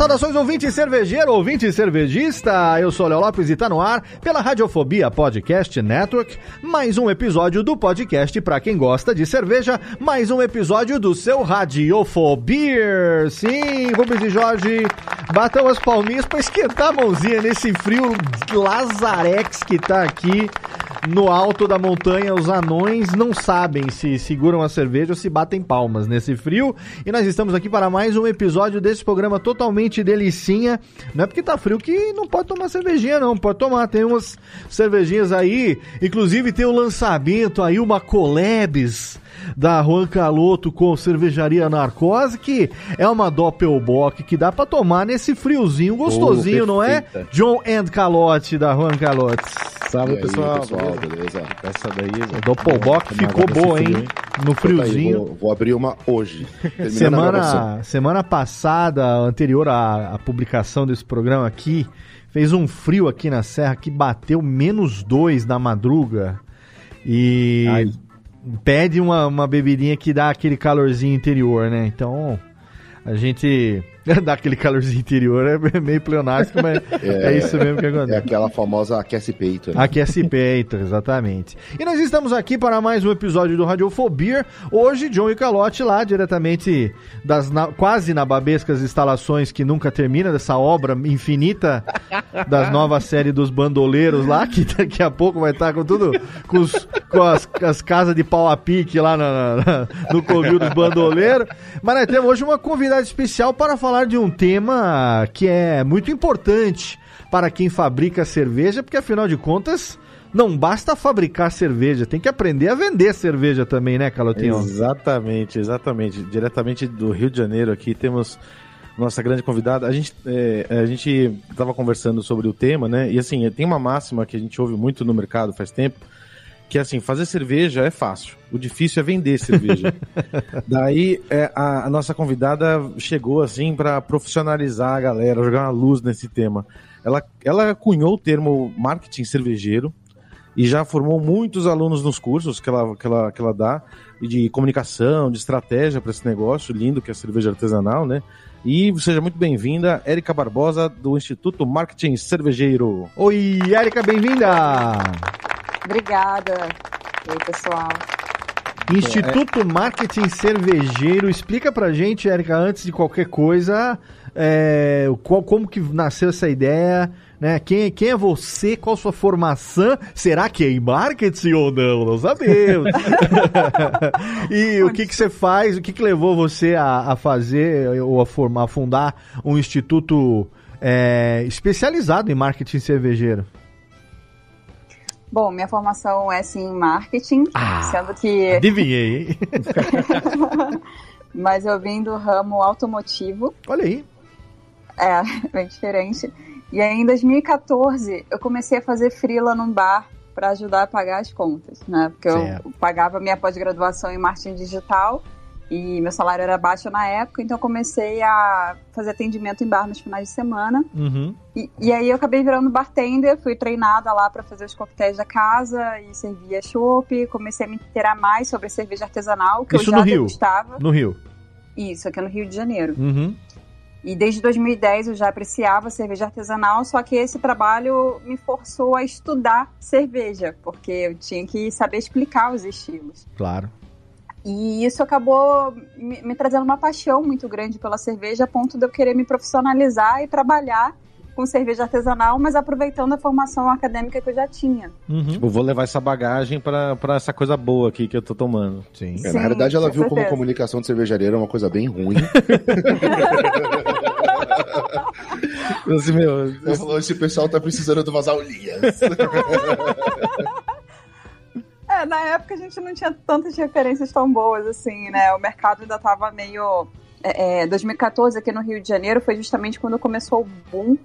Saudações, ouvinte cervejeiro, ouvinte cervejista. Eu sou Léo Lopes e tá no ar pela Radiofobia Podcast Network. Mais um episódio do podcast para quem gosta de cerveja. Mais um episódio do seu Radiofobia. Sim, Rubens e Jorge, batam as palminhas para esquentar a mãozinha nesse frio lazarex que tá aqui no alto da montanha, os anões não sabem se seguram a cerveja ou se batem palmas nesse frio. E nós estamos aqui para mais um episódio desse programa totalmente delicinha. Não é porque tá frio que não pode tomar cervejinha, não. Pode tomar, tem umas cervejinhas aí. Inclusive tem o um lançamento aí, uma Colebs da Juan Caloto com cervejaria Narcose, que é uma Doppelbock que dá para tomar nesse friozinho gostosinho, oh, não é? John and Calote da Juan Calote. Salve, pessoal. pessoal. Beleza? Essa daí, o Doppelbock ficou boa, hein? No friozinho. Aí, vou, vou, abrir uma hoje. semana, semana passada, anterior à, à publicação desse programa aqui, fez um frio aqui na Serra que bateu menos dois na madruga. E Ai. Pede uma, uma bebidinha que dá aquele calorzinho interior, né? Então, a gente dá aquele calorzinho interior, é meio pleonástico, mas é, é, isso mesmo que acontece. É aquela famosa aquece peito. Né? Aquece peito, exatamente. E nós estamos aqui para mais um episódio do Radiofobia. Hoje, John e Calote lá, diretamente das na, quase nababescas instalações que nunca termina, dessa obra infinita das novas séries dos bandoleiros lá, que daqui a pouco vai estar com tudo, com, os, com as, as, casas de pau a pique lá na, na, no covil dos bandoleiros. Mas nós temos hoje uma convidada especial para falar falar de um tema que é muito importante para quem fabrica cerveja, porque afinal de contas não basta fabricar cerveja, tem que aprender a vender cerveja também, né, Calotinho? Exatamente, exatamente. Diretamente do Rio de Janeiro aqui temos nossa grande convidada. A gente é, a gente estava conversando sobre o tema, né? E assim, tem uma máxima que a gente ouve muito no mercado faz tempo, que assim, fazer cerveja é fácil. O difícil é vender cerveja. Daí é, a, a, nossa convidada chegou assim para profissionalizar a galera, jogar uma luz nesse tema. Ela, ela cunhou o termo marketing cervejeiro e já formou muitos alunos nos cursos que ela, que ela, que ela dá de comunicação, de estratégia para esse negócio lindo que é a cerveja artesanal, né? E seja muito bem-vinda, Érica Barbosa, do Instituto Marketing Cervejeiro. Oi, Érica, bem-vinda! Obrigada. Oi, pessoal. Instituto Marketing Cervejeiro, explica pra gente, Érica, antes de qualquer coisa, é, qual, como que nasceu essa ideia, né? Quem, quem é você? Qual sua formação? Será que é em marketing ou não? Não sabemos. e o que, que você faz? O que, que levou você a, a fazer ou a, formar, a fundar um instituto é, especializado em marketing cervejeiro? Bom, minha formação é sim em marketing, ah, sendo que. Adivinhei, hein? Mas eu vim do ramo automotivo. Olha aí. É, bem diferente. E aí em 2014 eu comecei a fazer freela num bar para ajudar a pagar as contas, né? Porque certo. eu pagava minha pós-graduação em marketing digital e meu salário era baixo na época, então comecei a fazer atendimento em bar nos finais de semana. Uhum. E, e, aí eu acabei virando bartender, fui treinada lá para fazer os coquetéis da casa e servia chopp. Comecei a me inteirar mais sobre cerveja artesanal, que Isso eu já no Rio. degustava. No Rio. Isso, aqui no Rio de Janeiro. Uhum. E desde 2010 eu já apreciava cerveja artesanal, só que esse trabalho me forçou a estudar cerveja, porque eu tinha que saber explicar os estilos. Claro. E isso acabou me, me trazendo uma paixão muito grande pela cerveja, a ponto de eu querer me profissionalizar e trabalhar com cerveja artesanal, mas aproveitando a formação acadêmica que eu já tinha. Uhum. Tipo, vou levar essa bagagem para essa coisa boa aqui que eu tô tomando. Sim. É, na realidade, ela viu certeza. como comunicação de cervejaria era uma coisa bem ruim. assim, meu, esse... falou, esse pessoal tá precisando de umas aulinhas. É, na época a gente não tinha tantas referências tão boas assim, né? O mercado ainda tava meio. É, 2014 é, aqui no Rio de Janeiro foi justamente quando começou o boom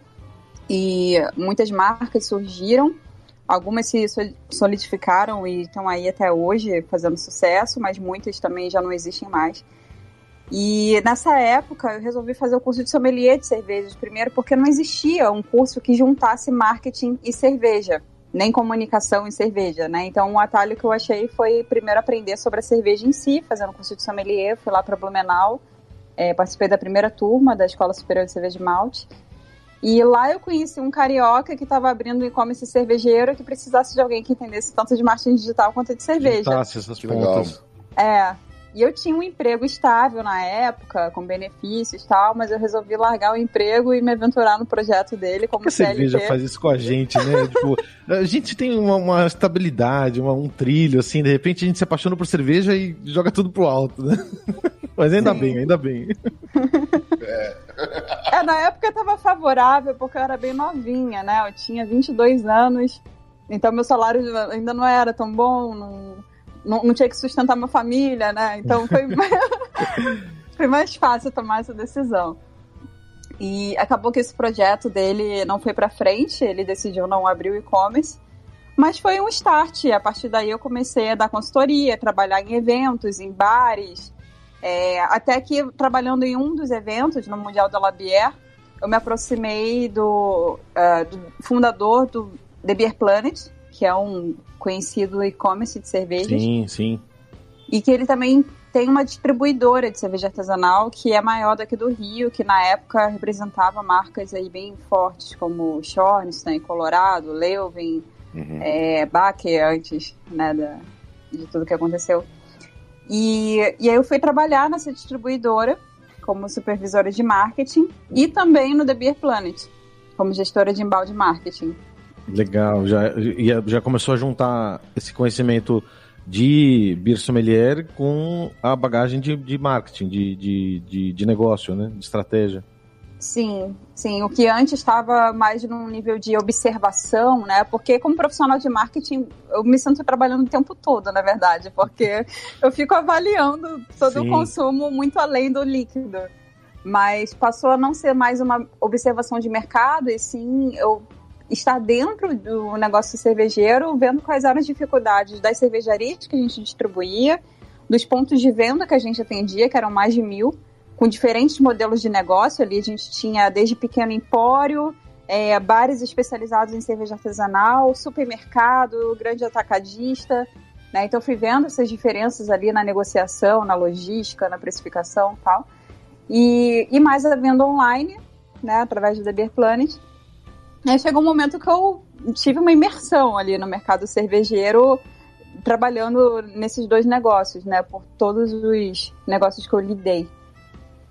e muitas marcas surgiram. Algumas se solidificaram e estão aí até hoje fazendo sucesso, mas muitas também já não existem mais. E nessa época eu resolvi fazer o curso de sommelier de cervejas, primeiro porque não existia um curso que juntasse marketing e cerveja, nem comunicação e cerveja, né? Então o atalho que eu achei foi primeiro aprender sobre a cerveja em si, fazendo o curso de sommelier, fui lá para Blumenau, é, participei da primeira turma da Escola Superior de Cerveja de Malte. E lá eu conheci um carioca que estava abrindo um e-commerce cervejeiro que precisasse de alguém que entendesse tanto de marketing digital quanto de cerveja. Juntasse essas pontas. É. E eu tinha um emprego estável na época, com benefícios e tal, mas eu resolvi largar o emprego e me aventurar no projeto dele como que a cerveja faz isso com a gente, né? tipo, a gente tem uma, uma estabilidade, uma, um trilho, assim, de repente a gente se apaixona por cerveja e joga tudo pro alto, né? mas ainda Sim. bem, ainda bem. é. é, na época eu tava favorável, porque eu era bem novinha, né? Eu tinha 22 anos, então meu salário ainda não era tão bom, não não, não tinha que sustentar uma família, né? Então foi, foi mais fácil tomar essa decisão. E acabou que esse projeto dele não foi para frente, ele decidiu não abrir o e-commerce, mas foi um start. A partir daí eu comecei a dar consultoria, trabalhar em eventos, em bares, é, até que trabalhando em um dos eventos no Mundial da Labier, eu me aproximei do, uh, do fundador do The Beer Planet, que é um conhecido e-commerce de cervejas. Sim, sim. E que ele também tem uma distribuidora de cerveja artesanal que é maior daqui do Rio, que na época representava marcas aí bem fortes como Schornstein, Colorado, Leuven, uhum. é, Baker antes né, da, de tudo que aconteceu. E, e aí eu fui trabalhar nessa distribuidora como supervisora de marketing e também no The Beer Planet, como gestora de embalde marketing. Legal, já, já começou a juntar esse conhecimento de beer sommelier com a bagagem de, de marketing, de, de, de, de negócio, né? De estratégia. Sim, sim. O que antes estava mais num nível de observação, né? Porque como profissional de marketing, eu me sinto trabalhando o tempo todo, na verdade, porque eu fico avaliando todo sim. o consumo muito além do líquido. Mas passou a não ser mais uma observação de mercado, e sim eu estar dentro do negócio cervejeiro, vendo quais eram as dificuldades das cervejarias que a gente distribuía, dos pontos de venda que a gente atendia, que eram mais de mil, com diferentes modelos de negócio. Ali a gente tinha desde pequeno empório, é, bares especializados em cerveja artesanal, supermercado, grande atacadista. Né? Então fui vendo essas diferenças ali na negociação, na logística, na precificação e tal. E, e mais a venda online, né, através do The Beer Planet. Aí chegou um momento que eu tive uma imersão ali no mercado cervejeiro, trabalhando nesses dois negócios, né? Por todos os negócios que eu lidei.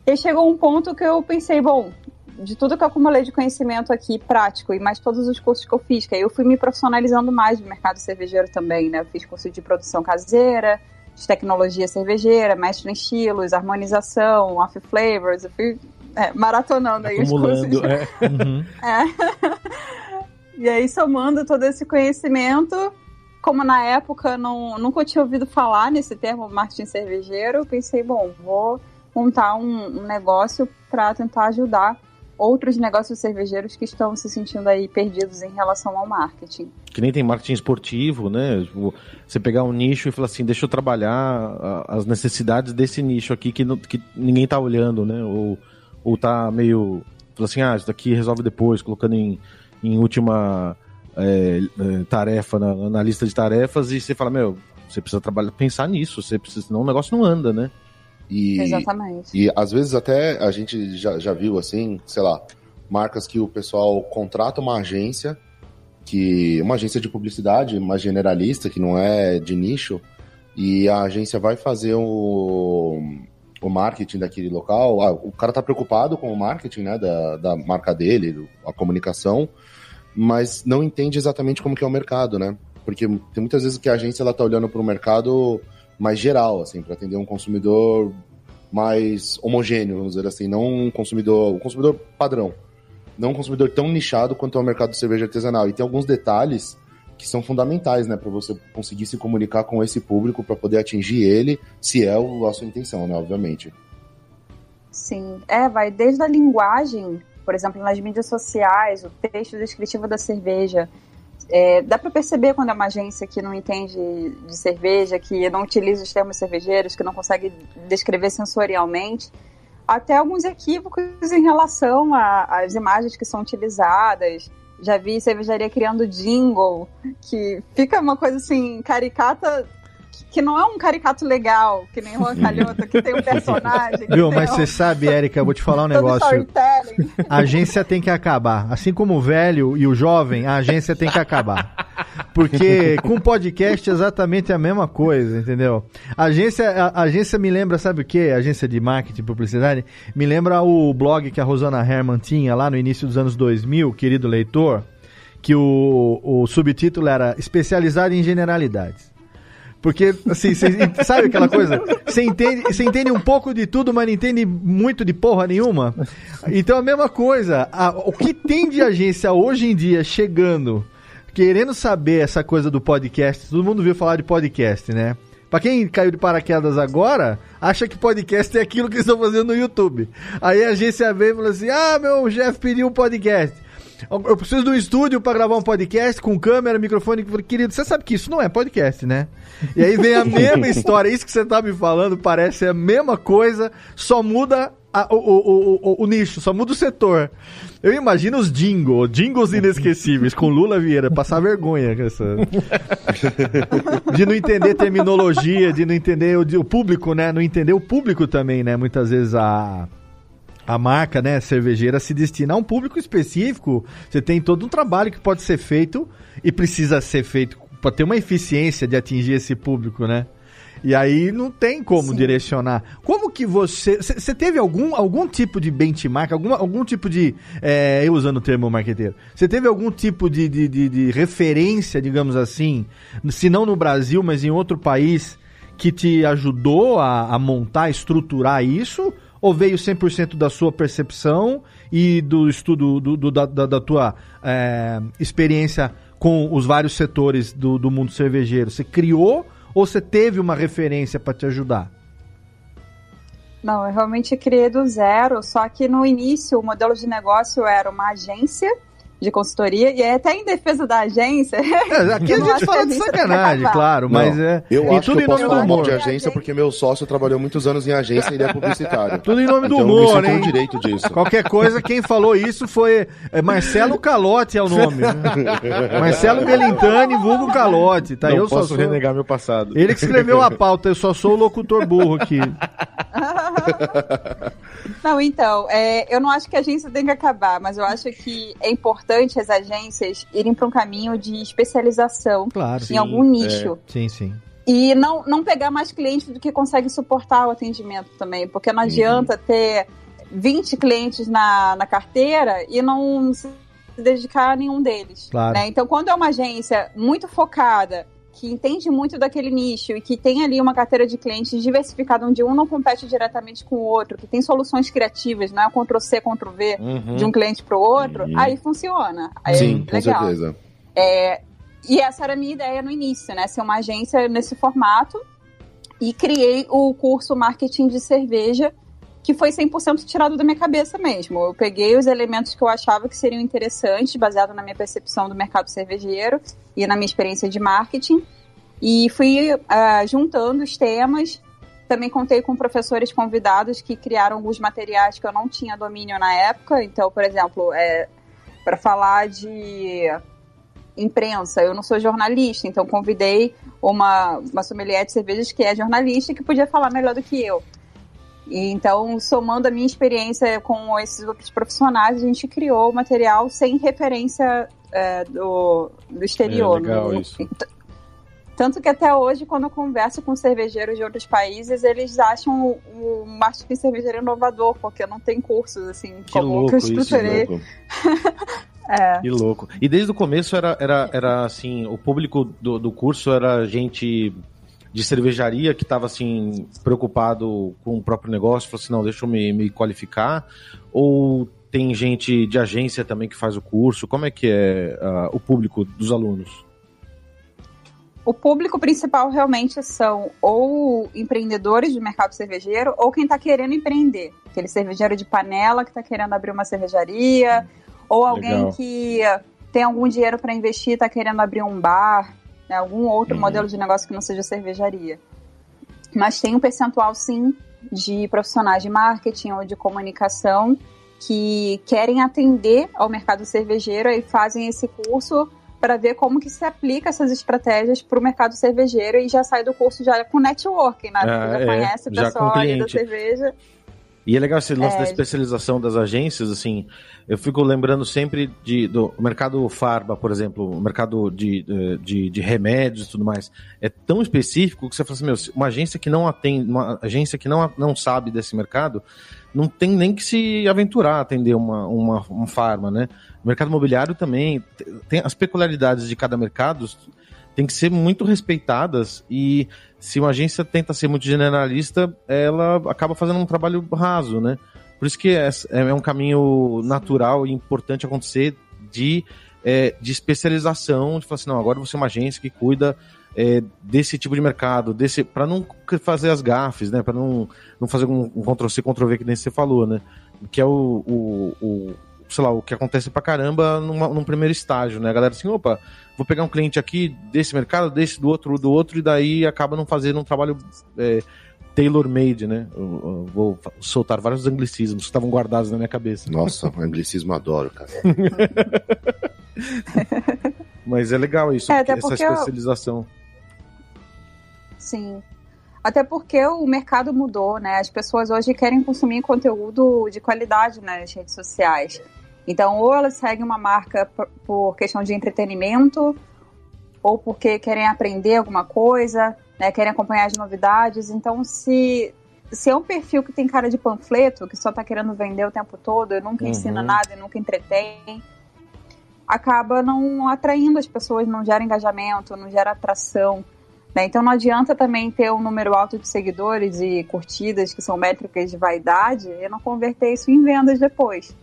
E chegou um ponto que eu pensei, bom, de tudo que eu acumulei de conhecimento aqui prático e mais todos os cursos que eu fiz, que aí eu fui me profissionalizando mais no mercado cervejeiro também, né? Eu fiz curso de produção caseira, de tecnologia cervejeira, mestre em estilos, harmonização, off flavors, eu fui é, maratonando aí Acumulando, os cursos. É. Uhum. é. E aí, somando todo esse conhecimento, como na época não, nunca tinha ouvido falar nesse termo marketing cervejeiro, pensei, bom, vou montar um, um negócio para tentar ajudar outros negócios cervejeiros que estão se sentindo aí perdidos em relação ao marketing. Que nem tem marketing esportivo, né? Tipo, você pegar um nicho e falar assim, deixa eu trabalhar as necessidades desse nicho aqui que, que ninguém tá olhando, né? Ou ou tá meio. Fala assim, ah, isso daqui resolve depois, colocando em, em última é, é, tarefa na, na, lista de tarefas, e você fala, meu, você precisa trabalhar, pensar nisso, você precisa, senão o negócio não anda, né? E, Exatamente. E às vezes até a gente já, já viu assim, sei lá, marcas que o pessoal contrata uma agência, que uma agência de publicidade, uma generalista, que não é de nicho, e a agência vai fazer o, o marketing daquele local. Ah, o cara tá preocupado com o marketing, né, da, da marca dele, a comunicação, mas não entende exatamente como que é o mercado, né? Porque tem muitas vezes que a agência ela tá olhando para o mercado mais geral, assim, para atender um consumidor mais homogêneo, vamos dizer assim, não um consumidor, um consumidor padrão, não um consumidor tão nichado quanto é o mercado de cerveja artesanal. E tem alguns detalhes que são fundamentais, né, para você conseguir se comunicar com esse público para poder atingir ele, se é a sua intenção, né, obviamente. Sim, é, vai desde a linguagem, por exemplo, nas mídias sociais, o texto descritivo da cerveja, é, dá para perceber quando é uma agência que não entende de cerveja, que não utiliza os termos cervejeiros, que não consegue descrever sensorialmente, até alguns equívocos em relação às imagens que são utilizadas. Já vi cervejaria criando jingle, que fica uma coisa assim, caricata que não é um caricato legal, que nem Juan Calhota, que tem um personagem. Viu, mas você sabe, Érica, eu vou te falar um negócio. A agência tem que acabar. Assim como o velho e o jovem, a agência tem que acabar. Porque com podcast é exatamente a mesma coisa, entendeu? A agência, a, a agência me lembra, sabe o que? Agência de marketing e publicidade. Me lembra o blog que a Rosana Herman tinha lá no início dos anos 2000, querido leitor, que o, o subtítulo era Especializado em Generalidades. Porque, assim, cê, sabe aquela coisa? Você entende, você entende um pouco de tudo, mas não entende muito de porra nenhuma. Então, a mesma coisa. A, o que tem de agência hoje em dia chegando, querendo saber essa coisa do podcast, todo mundo viu falar de podcast, né? Pra quem caiu de paraquedas agora, acha que podcast é aquilo que estão fazendo no YouTube. Aí a agência vem e fala assim: ah, meu Jeff pediu um podcast. Eu preciso de um estúdio para gravar um podcast com câmera, microfone. Querido, você sabe que isso não é podcast, né? E aí vem a mesma história. Isso que você tá me falando parece a mesma coisa, só muda a, o, o, o, o, nicho, só muda o setor. Eu imagino os jingles, jingles inesquecíveis, com Lula Vieira, passar vergonha. Essa... de não entender terminologia, de não entender o, o público, né? Não entender o público também, né? Muitas vezes a a marca, né, cervejeira se destina a um público específico. Você tem todo um trabalho que pode ser feito e precisa ser feito para ter uma eficiência de atingir esse público, né? E aí não tem como Sim. direcionar. Como que você. Você teve algum, algum tipo de benchmark, alguma, algum tipo de. É, eu usando o termo marqueteiro. Você teve algum tipo de, de, de, de, referência, digamos assim, se não no Brasil, mas em outro país, que te ajudou a, a montar, estruturar isso? Ou veio 100% da sua percepção e do estudo do, do da, da, tua é, experiência com os vários setores do, do mundo cervejeiro? Você criou ou você teve uma referência para te ajudar? Não, eu realmente criei do zero, só que no início o modelo de negócio era uma agência de consultoria, e é até em defesa da agência. É, aqui a gente fala de sacanagem, claro, não, mas é. Eu e acho tudo que eu posso falar humor. de agência porque meu sócio trabalhou muitos anos em agência e ele é publicitário. Tudo em nome do então, humor, hein? direito disso. Qualquer coisa, quem falou isso foi é Marcelo Calote é o nome. Né? Marcelo Belintani, vulgo Calote. Tá? Não eu posso só sou... renegar meu passado. Ele que escreveu a pauta, eu só sou o locutor burro aqui. Não, então, é, eu não acho que a agência tem que acabar, mas eu acho que é importante as agências irem para um caminho de especialização claro, em sim, algum nicho. É, sim, sim. E não, não pegar mais clientes do que consegue suportar o atendimento também, porque não adianta uhum. ter 20 clientes na, na carteira e não se dedicar a nenhum deles. Claro. Né? Então, quando é uma agência muito focada que entende muito daquele nicho e que tem ali uma carteira de clientes diversificada, onde um não compete diretamente com o outro, que tem soluções criativas, não é Ctrl-C, Ctrl-V uhum. de um cliente para o outro, uhum. aí funciona. Aí Sim, é com certeza. É, e essa era a minha ideia no início, né? Ser uma agência nesse formato. E criei o curso Marketing de Cerveja, que foi 100% tirado da minha cabeça mesmo. Eu peguei os elementos que eu achava que seriam interessantes, baseado na minha percepção do mercado cervejeiro e na minha experiência de marketing, e fui uh, juntando os temas. Também contei com professores convidados que criaram alguns materiais que eu não tinha domínio na época. Então, por exemplo, é, para falar de imprensa, eu não sou jornalista, então convidei uma, uma sommelier de cervejas que é jornalista e que podia falar melhor do que eu. E então, somando a minha experiência com esses outros profissionais, a gente criou o material sem referência é, do, do exterior. É legal isso. Tanto que até hoje, quando eu converso com cervejeiros de outros países, eles acham o, o marketing cervejeiro inovador, porque não tem cursos assim Que como louco que eu isso, estruturei. Louco. É. Que louco. E desde o começo era, era, era assim, o público do, do curso era gente de cervejaria que estava assim, preocupado com o próprio negócio, falou assim, não, deixa eu me, me qualificar, ou tem gente de agência também que faz o curso, como é que é ah, o público dos alunos? O público principal realmente são ou empreendedores do mercado cervejeiro ou quem está querendo empreender. Aquele cervejeiro de panela que está querendo abrir uma cervejaria, ou alguém Legal. que tem algum dinheiro para investir e está querendo abrir um bar, né, algum outro Uhum. modelo de negócio que não seja cervejaria. Mas tem um percentual, sim, de profissionais de marketing ou de comunicação que querem atender ao mercado cervejeiro e fazem esse curso para ver como que se aplica essas estratégias para o mercado cervejeiro e já sai do curso já com networking, né? Ah, já é, conhece o pessoal ali da cerveja. E é legal esse lance É. da especialização das agências, assim, eu fico lembrando sempre de, do mercado farba, por exemplo, o mercado de, eh, de, de remédios e tudo mais, é tão específico que você fala assim, meu, uma agência que não atende, uma agência que não, não sabe desse mercado, não tem nem que se aventurar a atender uma, uma, um farma, né? O mercado imobiliário também, te- tem as peculiaridades de cada mercado, tem que ser muito respeitadas e se uma agência tenta ser muito generalista, ela acaba fazendo um trabalho raso, né? Por isso que é, é um caminho natural e importante acontecer de, é, de especialização, de falar assim, não, agora você é uma agência que cuida é, desse tipo de mercado, desse para não fazer as gafes, né? Para não, não fazer um, um Ctrl-C, Ctrl-V que nem você falou, né? Que é o, o, o sei lá, o que acontece pra caramba numa, num primeiro estágio, né? A galera assim, opa, vou pegar um cliente aqui desse mercado, desse, do outro, do outro, e daí acaba não fazendo um trabalho é, tailor-made, né? Eu, eu vou soltar vários anglicismos que estavam guardados na minha cabeça. Nossa, o anglicismo eu adoro, cara. Mas é legal isso, É, essa porque eu- especialização. Sim. Até porque o mercado mudou, né? As pessoas hoje querem consumir conteúdo de qualidade nas redes sociais. Então, ou elas seguem uma marca por, questão de entretenimento, ou porque querem aprender alguma coisa, né? Querem acompanhar as novidades. Então, se, se é um perfil que tem cara de panfleto, que só tá querendo vender o tempo todo, e nunca Uhum. ensina nada, e nunca entretém, acaba não atraindo as pessoas, não gera engajamento, não gera atração. Né? Então não adianta também ter um número alto de seguidores e curtidas, que são métricas de vaidade, e não converter isso em vendas depois.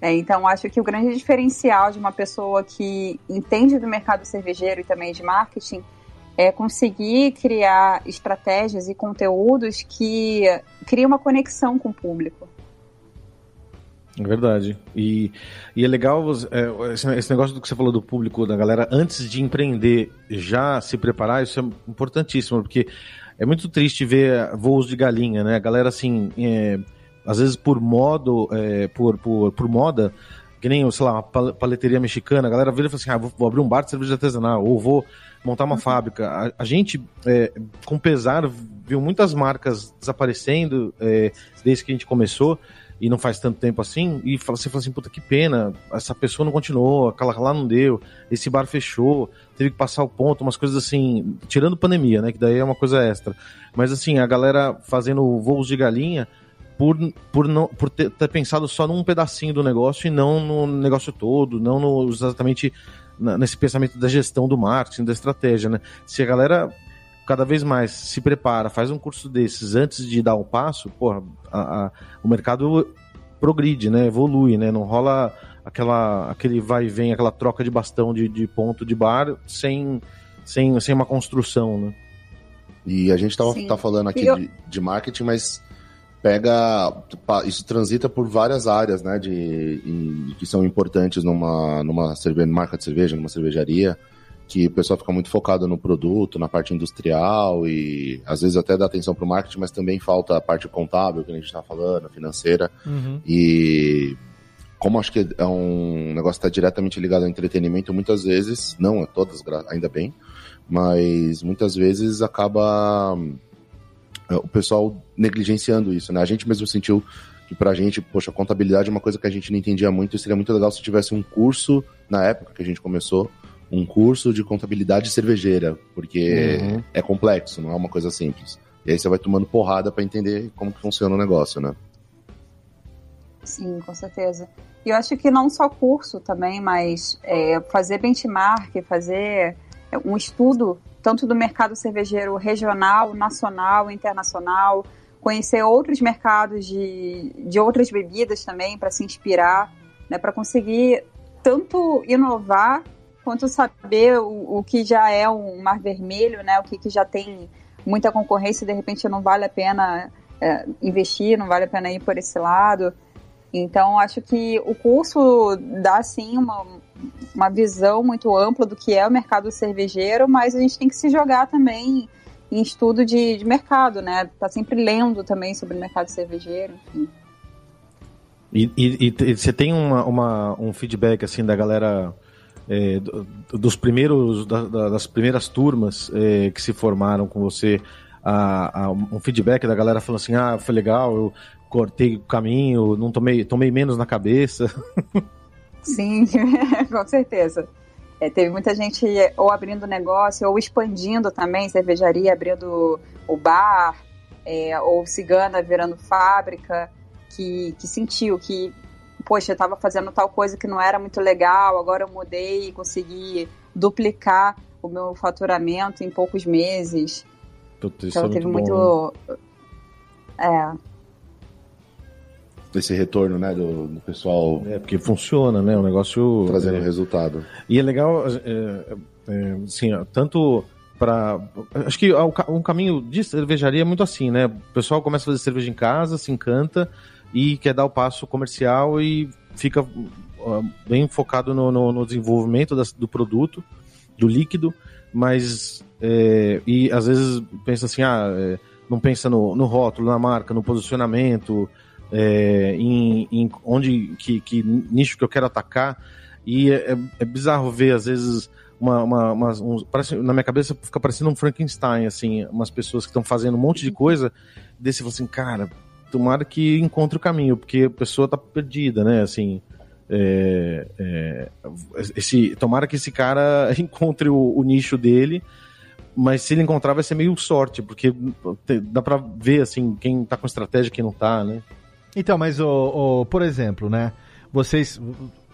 É, então acho que o grande diferencial de uma pessoa que entende do mercado cervejeiro e também de marketing é conseguir criar estratégias e conteúdos que criam uma conexão com o público. É verdade. E, e é legal é, esse, negócio do que você falou do público, da galera, antes de empreender, já se preparar, isso é importantíssimo, porque é muito triste ver voos de galinha, né? A galera, assim, é, às vezes por modo, é, por, por, por moda, que nem, sei lá, uma pal- paleteria mexicana, a galera vira e fala assim, ah, vou, vou abrir um bar de cerveja artesanal, ou vou montar uma fábrica. A, a gente, é, com pesar, viu muitas marcas desaparecendo é, desde que a gente começou, e não faz tanto tempo assim, e você fala assim, puta, que pena, essa pessoa não continuou, aquela lá não deu, esse bar fechou, teve que passar o ponto, umas coisas assim, tirando pandemia, né, que daí é uma coisa extra. Mas assim, a galera fazendo voos de galinha por, por, não, por ter, ter pensado só num pedacinho do negócio e não no negócio todo, não no, exatamente nesse pensamento da gestão do marketing, da estratégia, né. Se a galera cada vez mais se prepara, faz um curso desses antes de dar um passo, porra, a- a- o mercado progride, né? Evolui, né? Não rola aquela, aquele vai e vem, aquela troca de bastão de, de ponto de bar sem, sem, sem uma construção, né? E a gente tava, Sim. tá falando aqui eu- de, de marketing, mas pega. Isso transita por várias áreas, né? De, em- que são importantes numa, numa cerveja, marca de cerveja, numa cervejaria. Que o pessoal fica muito focado no produto, na parte industrial e às vezes até dá atenção pro marketing, mas também falta a parte contábil que a gente tá falando, financeira. E como acho que é um negócio que está diretamente ligado ao entretenimento, muitas vezes, não é todas, ainda bem, mas muitas vezes acaba é, o pessoal negligenciando isso, né? A gente mesmo sentiu que pra gente, poxa, contabilidade é uma coisa que a gente não entendia muito, e seria muito legal se tivesse um curso, na época que a gente começou, um curso de contabilidade cervejeira, porque uhum. é complexo, não é uma coisa simples. E aí você vai tomando porrada para entender como que funciona o negócio, né? Sim, com certeza. E eu acho que não só curso também, mas é, fazer benchmark, fazer um estudo tanto do mercado cervejeiro regional, nacional, internacional, conhecer outros mercados de, de outras bebidas também para se inspirar, né, para conseguir tanto inovar quanto saber o, o, que já é um mar vermelho, né, o que, que já tem muita concorrência de repente não vale a pena é, investir, não vale a pena ir por esse lado. Então, acho que o curso dá, sim, uma, uma visão muito ampla do que é o mercado cervejeiro, mas a gente tem que se jogar também em estudo de, de mercado, né? Tá sempre lendo também sobre o mercado cervejeiro, enfim. E, e, e você tem uma, uma, um feedback assim da galera é, dos primeiros da, das primeiras turmas é, que se formaram com você a, a, um feedback da galera falando assim ah foi legal eu cortei o caminho não tomei tomei menos na cabeça. Sim com certeza. É, teve muita gente ou abrindo negócio ou expandindo também, cervejaria abrindo o bar, é, ou cigana virando fábrica, que, que sentiu que, poxa, eu estava fazendo tal coisa que não era muito legal, agora eu mudei e consegui duplicar o meu faturamento em poucos meses. Puta, então é teve muito. muito né? É, desse retorno, né, do, do, pessoal. É, porque funciona, né, o negócio... Trazendo é, resultado. E é legal, é, é, assim, tanto para Acho que um caminho de cervejaria é muito assim, né, o pessoal começa a fazer cerveja em casa, se encanta e quer dar o passo comercial e fica bem focado no, no, no desenvolvimento das, do produto, do líquido, mas... É, e às vezes pensa assim, ah, é, não pensa no, no rótulo, na marca, no posicionamento, é, em, em, onde que, que, nicho que eu quero atacar. E é, é, é bizarro ver, às vezes, uma, uma, uma um, parece, na minha cabeça fica parecendo um Frankenstein, assim, umas pessoas que estão fazendo um monte de coisa, desse assim, cara, tomara que encontre o caminho, porque a pessoa tá perdida, né, assim. É, é, esse, tomara que esse cara encontre o, o, nicho dele, mas se ele encontrar vai ser meio sorte, porque dá pra ver assim quem tá com estratégia e quem não tá, né? Então, mas, o, o, por exemplo, né? Vocês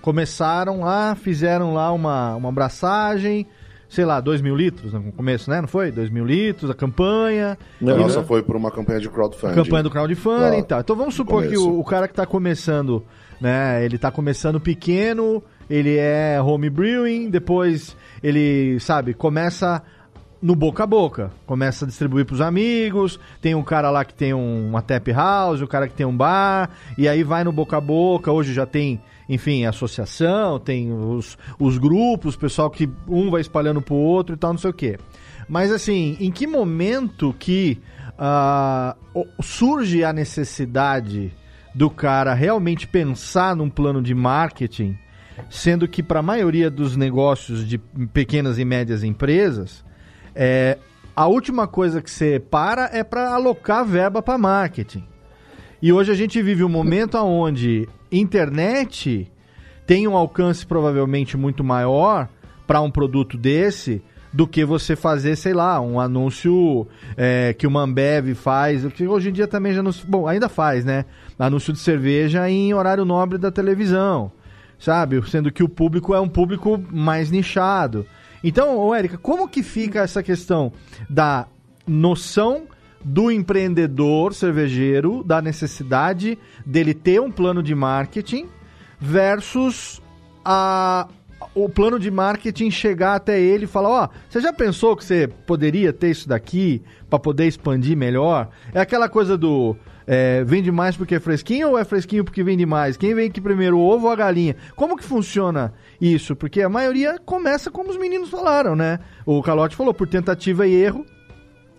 começaram lá, fizeram lá uma, uma abraçagem, sei lá, 2 mil litros no começo, né? Não foi? 2 mil litros, a campanha. Não, nossa, foi por uma campanha de crowdfunding. Campanha do crowdfunding e tal. Então vamos supor que o, o, cara que está começando, né? Ele está começando pequeno, ele é home brewing, depois ele, sabe, começa no boca a boca. Começa a distribuir para os amigos. Tem um cara lá que tem um, uma tap house, o cara que tem um bar, e aí vai no boca a boca. Hoje já tem, enfim, associação, tem os, os grupos, pessoal que um vai espalhando pro outro e tal, não sei o quê. Mas assim, em que momento que uh, surge a necessidade do cara realmente pensar num plano de marketing, sendo que para a maioria dos negócios de pequenas e médias empresas é, a última coisa que você para é para alocar verba para marketing. E hoje a gente vive um momento onde internet tem um alcance provavelmente muito maior para um produto desse do que você fazer, sei lá, um anúncio é, que o Ambev faz, que hoje em dia também já não. Bom, ainda faz, né? Anúncio de cerveja em horário nobre da televisão, sabe? Sendo que o público é um público mais nichado. Então, Érica, como que fica essa questão da noção do empreendedor cervejeiro, da necessidade dele ter um plano de marketing versus a, o plano de marketing chegar até ele e falar: Ó, oh, você já pensou que você poderia ter isso daqui para poder expandir melhor? É aquela coisa do é, vende mais porque é fresquinho ou é fresquinho porque vende mais? Quem vem aqui primeiro, o ovo ou a galinha? Como que funciona isso? Porque a maioria começa como os meninos falaram, né? O Calote falou, por tentativa e erro,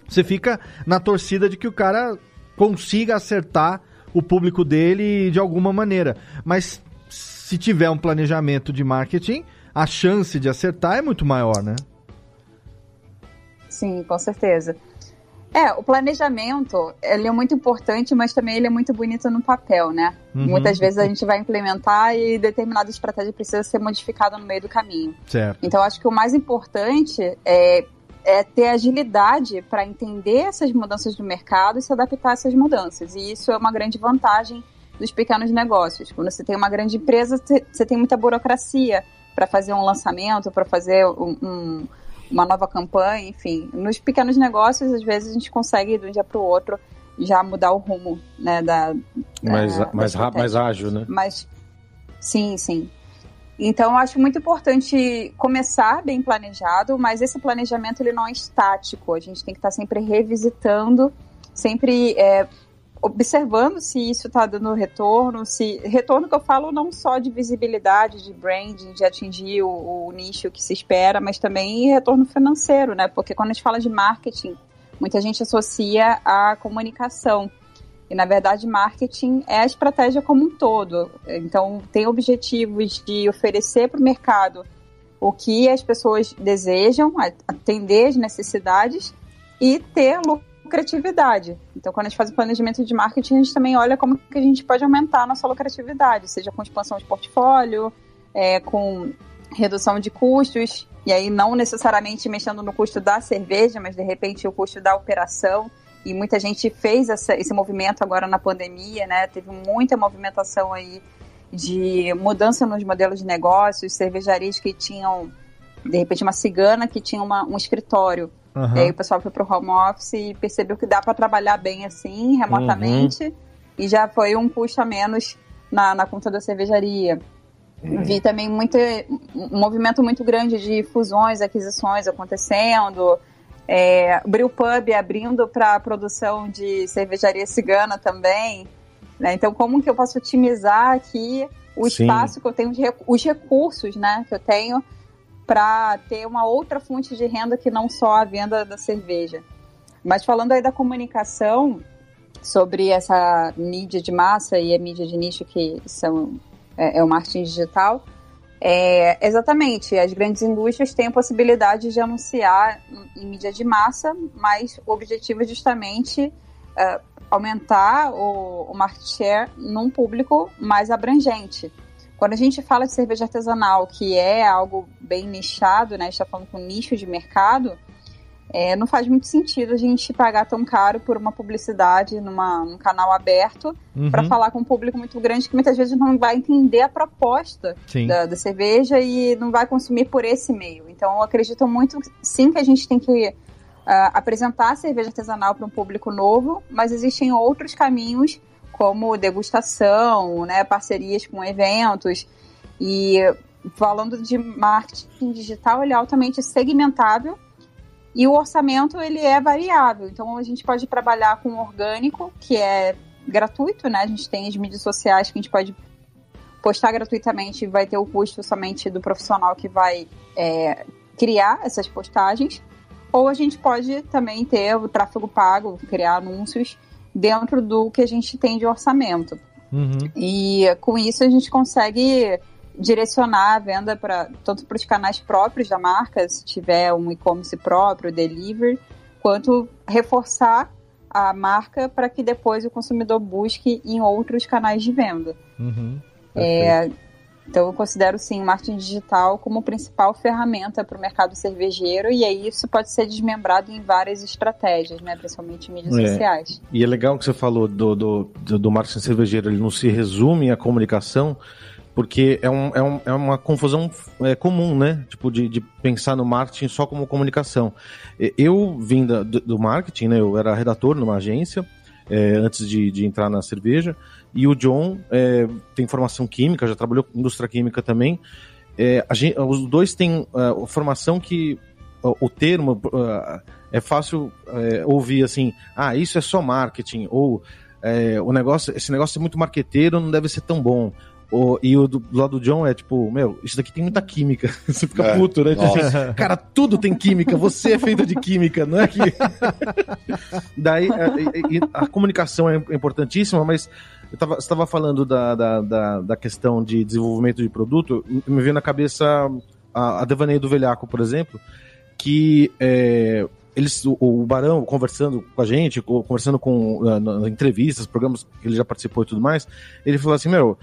você fica na torcida de que o cara consiga acertar o público dele de alguma maneira. Mas se tiver um planejamento de marketing, a chance de acertar é muito maior, né? Sim, com certeza. É, o planejamento, ele é muito importante, mas também ele é muito bonito no papel, né? Uhum. Muitas vezes a gente vai implementar e determinada estratégia precisa ser modificada no meio do caminho. Certo. Então, acho que o mais importante é, é ter agilidade para entender essas mudanças do mercado e se adaptar a essas mudanças. E isso é uma grande vantagem dos pequenos negócios. Quando você tem uma grande empresa, você tem muita burocracia para fazer um lançamento, para fazer um, um uma nova campanha, enfim. Nos pequenos negócios, às vezes, a gente consegue, de um dia para o outro, já mudar o rumo, né, da... Mais, da, mais, mais ágil, né? Mas, sim, sim. Então, eu acho muito importante começar bem planejado, mas esse planejamento, ele não é estático. A gente tem que estar sempre revisitando, sempre é, observando se isso está dando retorno, se retorno que eu falo não só de visibilidade, de branding, de atingir o, o, nicho que se espera, mas também retorno financeiro, né? Porque quando a gente fala de marketing, muita gente associa a comunicação. E na verdade, marketing é a estratégia como um todo. Então, tem objetivos de oferecer para o mercado o que as pessoas desejam, atender as necessidades e ter lucratividade. Então, quando a gente faz o planejamento de marketing, a gente também olha como que a gente pode aumentar a nossa lucratividade, seja com expansão de portfólio, é, com redução de custos, e aí não necessariamente mexendo no custo da cerveja, mas de repente o custo da operação. E muita gente fez essa, esse movimento agora na pandemia, né? Teve muita movimentação aí de mudança nos modelos de negócios, cervejarias que tinham, de repente, uma cigana que tinha uma, escritório aí o pessoal foi pro home office e percebeu que dá para a. É, abrindo produção de cervejaria cigana também. Né? Então, como que eu posso otimizar aqui o Sim. espaço que eu tenho, os recursos né, que eu tenho para ter uma outra fonte de renda que não só a venda da cerveja. Mas falando aí da comunicação, sobre essa mídia de massa e a mídia de nicho que são é, é o marketing digital, é, exatamente, as grandes indústrias têm a possibilidade de anunciar em, mídia de massa, mas o objetivo é justamente uh, aumentar o, o market share num público mais abrangente. Quando a gente fala de cerveja artesanal, que é algo bem nichado, né? A gente está falando com nicho de mercado, é, não faz muito sentido a gente pagar tão caro por uma publicidade numa, num canal aberto uhum. para falar com um público muito grande que muitas vezes não vai entender a proposta da, da, cerveja e não vai consumir por esse meio. Então, eu acredito muito, sim, que a gente tem que uh, apresentar a cerveja artesanal para um público novo, mas existem outros caminhos como degustação, né, parcerias com eventos. E falando de marketing digital, ele é altamente segmentável e o orçamento ele é variável. Então a gente pode trabalhar com orgânico, que é gratuito, né? A gente tem as mídias sociais que a gente pode postar gratuitamente e vai ter o custo somente do profissional que vai é, criar essas postagens. Ou a gente pode também ter o tráfego pago, criar anúncios dentro do que a gente tem de orçamento. Uhum. E com isso a gente consegue direcionar a venda para tanto para os canais próprios da marca, se tiver um e-commerce próprio, delivery, quanto reforçar a marca para que depois o consumidor busque em outros canais de venda. Uhum. É, então, eu considero sim o marketing digital como principal ferramenta para o mercado cervejeiro, e aí isso pode ser desmembrado em várias estratégias, né? principalmente em mídias é. sociais. E é legal que você falou do, do, do marketing cervejeiro, ele não se resume à comunicação, porque é, um, é, um, é uma confusão é, comum, né? Tipo, de, de pensar no marketing só como comunicação. Eu vim da, do, do marketing, né? Eu era redator numa agência, é, antes de, de entrar na cerveja. E o John é, tem formação química, já trabalhou com indústria química também. É, gente, os dois têm uh, formação que uh, o termo uh, é fácil ouvir assim, ah, isso é só marketing, ou o negócio, esse negócio é muito marqueteiro, não deve ser tão bom. O, e o do, do, lado do John é tipo, meu, isso daqui tem muita química. Você fica é, puto, né? Tipo, cara, tudo tem química, você é feito de química, não é que. Daí, a, é, a, a, comunicação é importantíssima, mas eu tava, você estava falando da, da, da, da, questão de desenvolvimento de produto, me veio na cabeça a, a Devaneio do Velhaco, por exemplo, que é, eles, o, o, Barão conversando com a gente, conversando com uh, entrevistas, programas que ele já participou e tudo mais, ele falou assim, meu,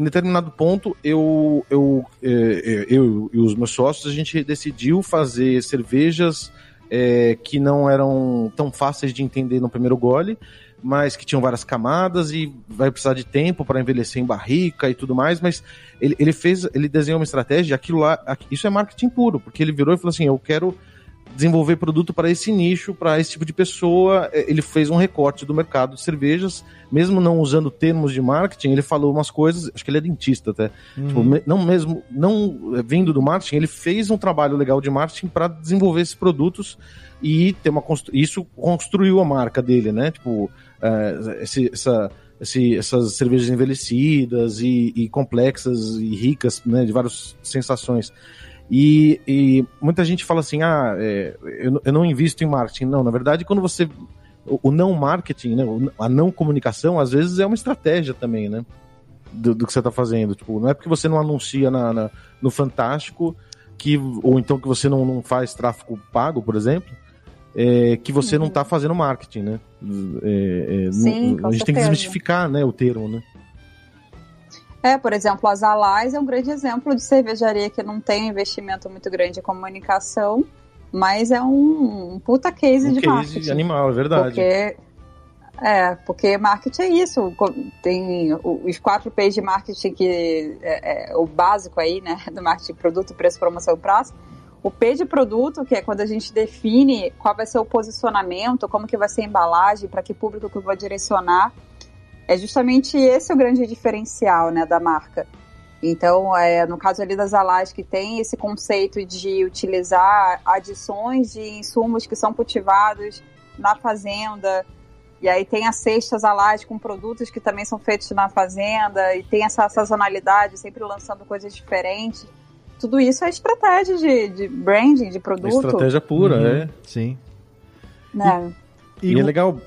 em determinado ponto eu, eu, eu, eu e os meus sócios, a gente decidiu fazer cervejas é, que não eram tão fáceis de entender no primeiro gole, mas que tinham várias camadas e vai precisar de tempo para envelhecer em barrica e tudo mais, mas ele, ele fez, ele desenhou uma estratégia, aquilo lá, isso é marketing puro, porque ele virou e falou assim, eu quero desenvolver produto para esse nicho, para esse tipo de pessoa. É, ele fez um recorte do mercado de cervejas, mesmo não usando termos de marketing, ele falou umas coisas, acho que ele é dentista até. Uhum. Tipo, não mesmo, não é, vindo do marketing, ele fez um trabalho legal de marketing para desenvolver esses produtos e ter uma isso construiu a marca dele, né? Tipo, uh, esse, essa esse, essas cervejas envelhecidas e, e, complexas e ricas, né, de várias sensações. E, e muita gente fala assim, ah, é, eu, eu, não invisto em marketing. Não, na verdade, quando você... O, o não marketing, né, a não comunicação, às vezes é uma estratégia também, né? Do, do que você está fazendo. Tipo, não é porque você não anuncia na, na, no Fantástico que, ou então que você não, não faz tráfego pago, por exemplo, é, que você uhum. não está fazendo marketing, né? É, é, Sim, não, a gente certeza. tem que desmistificar né, o termo, né? É, por exemplo, a Zalais é um grande exemplo de cervejaria que não tem investimento muito grande em comunicação, mas é um, um puta case um de case marketing. animal, é verdade. Porque, é, porque marketing é isso. Tem os quatro P's de marketing que é, é, o básico aí, né, do marketing produto, preço, promoção e prazo. O P de produto, que é quando a gente define qual vai ser o posicionamento, como que vai ser a embalagem, para que público que eu vou direcionar. É justamente esse o grande diferencial né, da marca. Então, é, no caso ali das Alás, que tem esse conceito de utilizar adições de insumos que são cultivados na fazenda, e aí tem as cestas Alás com produtos que também são feitos na fazenda, e tem essa sazonalidade, sempre lançando coisas diferentes tudo isso é estratégia de, de branding, de produto. É estratégia pura, uhum. é. Sim. Né? E, e é legal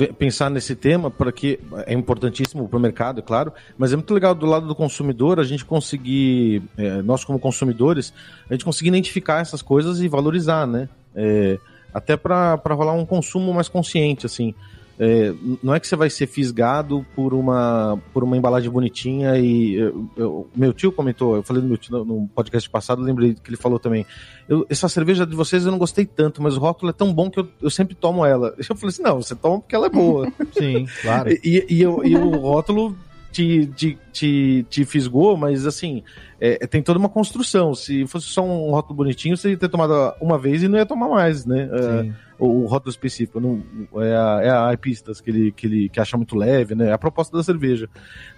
é, pensar nesse tema, porque é importantíssimo para o mercado, é claro, mas é muito legal do lado do consumidor a gente conseguir, é, nós como consumidores, a gente conseguir identificar essas coisas e valorizar, né? É, até para rolar um consumo mais consciente, assim. É, não é que você vai ser fisgado por uma, por uma embalagem bonitinha e eu, eu, meu tio comentou, eu falei no meu tio no podcast passado, lembrei que ele falou também. Eu, essa cerveja de vocês eu não gostei tanto, mas o rótulo é tão bom que eu, eu sempre tomo ela. Eu falei assim: não, você toma porque ela é boa. Sim, claro. E, e, eu, e o rótulo te, te, te, te fisgou, mas assim, é, tem toda uma construção. Se fosse só um rótulo bonitinho, você ia ter tomado uma vez e não ia tomar mais, né? Sim. É, o, o rótulo específico. Não, é a, é a Ipistas que ele, que ele que acha muito leve, né? É a proposta da cerveja.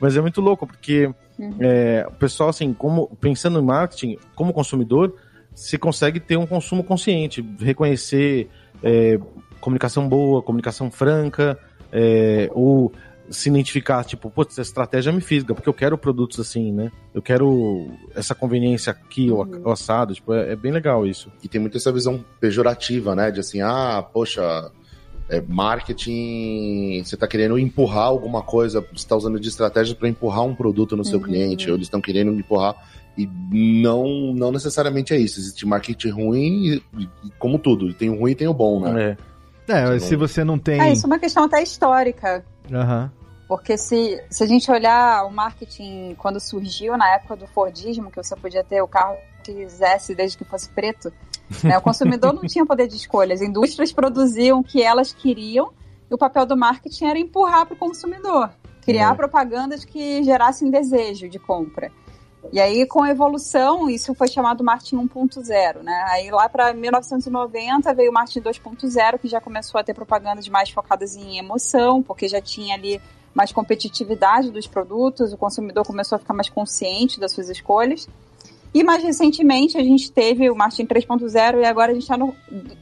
Mas é muito louco, porque uhum. é, o pessoal, assim, como, pensando em marketing, como consumidor, se consegue ter um consumo consciente, reconhecer é, comunicação boa, comunicação franca, é, ou se identificar, tipo, putz, essa estratégia me fisga, porque eu quero produtos assim, né? Eu quero essa conveniência aqui, uhum. o assado, tipo, é, é, bem legal isso. E tem muito essa visão pejorativa, né? De assim, ah, poxa, é, marketing, você está querendo empurrar alguma coisa, você está usando de estratégia para empurrar um produto no seu uhum. cliente, ou eles estão querendo empurrar. E não, não necessariamente é isso. Existe marketing ruim, e, como tudo, tem o ruim e tem o bom, né? É. É, se você não tem. É, isso é uma questão até histórica. Aham. Uhum. Porque se, se a gente olhar o marketing quando surgiu na época do Fordismo, que você podia ter o carro que quisesse desde que fosse preto, né? o consumidor não tinha poder de escolha. As indústrias produziam o que elas queriam e o papel do marketing era empurrar para o consumidor, criar é. propagandas que gerassem desejo de compra. E aí, com a evolução, isso foi chamado marketing 1.0, né? Aí lá para 1990 veio o marketing 2.0, que já começou a ter propagandas mais focadas em emoção, porque já tinha ali mais competitividade dos produtos, o consumidor começou a ficar mais consciente das suas escolhas. E mais recentemente a gente teve o marketing 3.0 e agora a gente está no,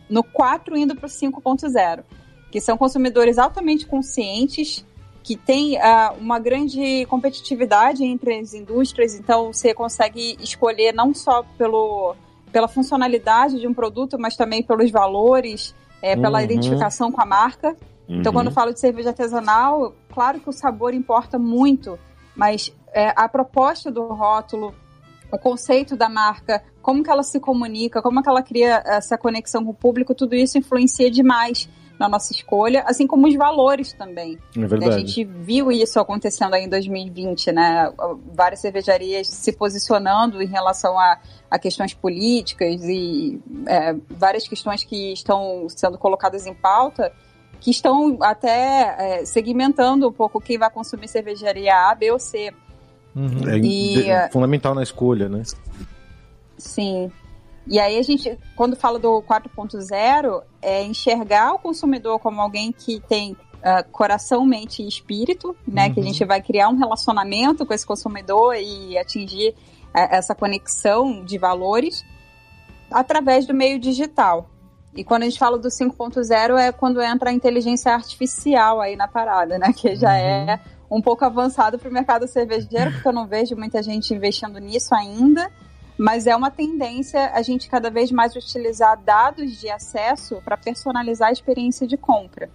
no 4 indo para o 5.0, que são consumidores altamente conscientes, que tem uh, uma grande competitividade entre as indústrias, então você consegue escolher não só pelo, pela funcionalidade de um produto, mas também pelos valores, é, pela uhum. identificação com a marca. Uhum. Então, quando eu uhum. falo de cerveja artesanal, claro que o sabor importa muito, mas é, a proposta do rótulo, o conceito da marca, como que ela se comunica, como que ela cria essa conexão com o público, tudo isso influencia demais na nossa escolha, assim como os valores também. É verdade. A gente viu isso acontecendo aí em 2020, né? Várias cervejarias se posicionando em relação a, a questões políticas e é, várias questões que estão sendo colocadas em pauta que estão até é, segmentando um pouco quem vai consumir cervejaria A, B ou C. Uhum. É, e, é fundamental na escolha, né? Sim. E aí a gente, quando fala do 4.0, é enxergar o consumidor como alguém que tem uh, coração, mente e espírito, né? Uhum. Que a gente vai criar um relacionamento com esse consumidor e atingir uh, essa conexão de valores através do meio digital. E quando a gente fala do 5.0 é quando entra a inteligência artificial aí na parada, né? Que já uhum. é um pouco avançado para o mercado cervejeiro, porque eu não vejo muita gente investindo nisso ainda mas é uma tendência a gente cada vez mais utilizar dados de acesso para personalizar a experiência de compra.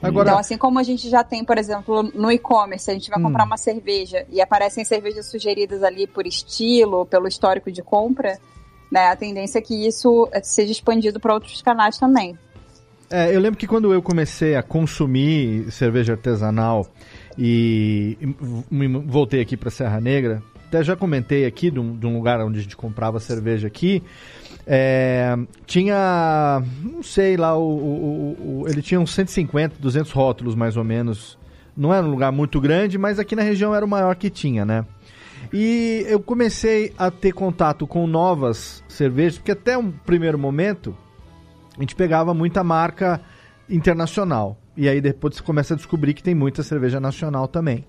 Agora... Então, assim como a gente já tem, por exemplo, no e-commerce, a gente vai hum. comprar uma cerveja e aparecem cervejas sugeridas ali por estilo, pelo histórico de compra, né? A tendência é que isso seja expandido para outros canais também. É, eu lembro que quando eu comecei a consumir cerveja artesanal e voltei aqui para Serra Negra, até já comentei aqui de um, de um lugar onde a gente comprava cerveja aqui. É, tinha, não sei lá, o, o, o, ele tinha uns 150, 200 rótulos mais ou menos. Não era um lugar muito grande, mas aqui na região era o maior que tinha, né? E eu comecei a ter contato com novas cervejas, porque até um primeiro momento a gente pegava muita marca internacional. E aí depois você começa a descobrir que tem muita cerveja nacional também.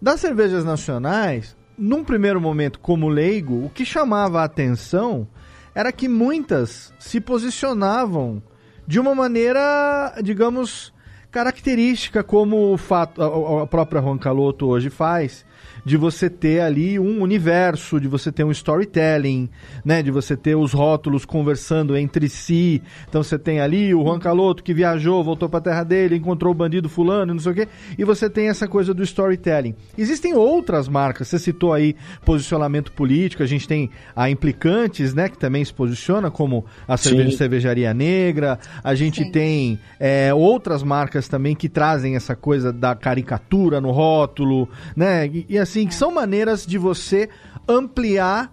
Das cervejas nacionais, num primeiro momento, como leigo, o que chamava a atenção era que muitas se posicionavam de uma maneira, digamos, característica, como o fato, a, a própria Juan Caloto hoje faz, de você ter ali um universo, de você ter um storytelling, né? De você ter os rótulos conversando entre si. Então você tem ali o Juan Caloto que viajou, voltou para a terra dele, encontrou o bandido fulano, não sei o quê, e você tem essa coisa do storytelling. Existem outras marcas, você citou aí posicionamento político, a gente tem a Implicantes, né, que também se posiciona como a cerveja, cervejaria negra, a gente Sim. tem é, outras marcas também que trazem essa coisa da caricatura no rótulo, né, e, e assim, que são maneiras de você ampliar,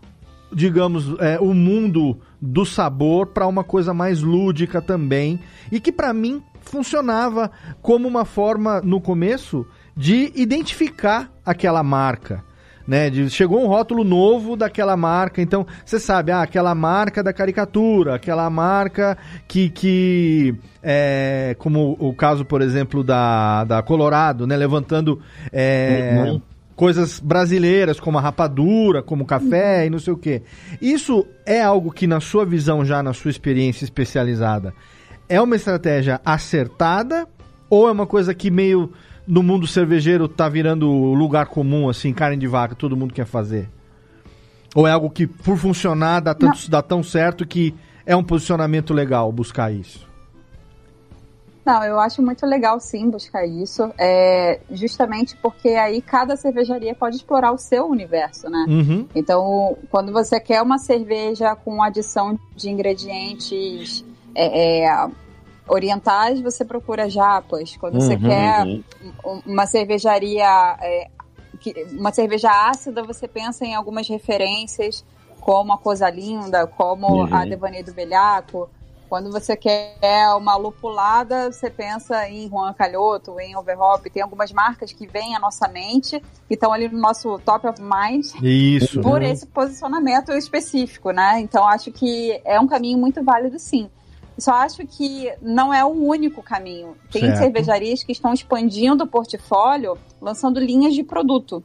digamos, é, o mundo do sabor para uma coisa mais lúdica também. E que para mim funcionava como uma forma, no começo, de identificar aquela marca. Né, de, chegou um rótulo novo daquela marca, então você sabe, ah, aquela marca da caricatura, aquela marca que, que é, como o caso, por exemplo, da, da Colorado, né, levantando é, uhum coisas brasileiras, como a rapadura, como o café uhum. e não sei o quê. Isso é algo que, na sua visão, já na sua experiência especializada, é uma estratégia acertada ou é uma coisa que meio no mundo cervejeiro tá virando lugar comum, assim, carne de vaca, todo mundo quer fazer? Ou é algo que, por funcionar, dá, tanto, dá tão certo que é um posicionamento legal buscar isso? Não, eu acho muito legal sim buscar isso, é, justamente porque aí cada cervejaria pode explorar o seu universo, né? Uhum. Então, quando você quer uma cerveja com adição de ingredientes é, é, orientais, você procura japas. Quando uhum, você quer uhum. uma cervejaria, é, uma cerveja ácida, você pensa em algumas referências, como a Coisa Linda, como a uhum. Devaneio do Velhaco. Quando você quer uma lupulada, você pensa em Juan Calhoto, em Overhop. Tem algumas marcas que vêm à nossa mente e estão ali no nosso top of mind. Isso. Por esse posicionamento específico, né? Então acho que é um caminho muito válido, sim. Só acho que não é o único caminho. Tem certo. cervejarias que estão expandindo o portfólio, lançando linhas de produto.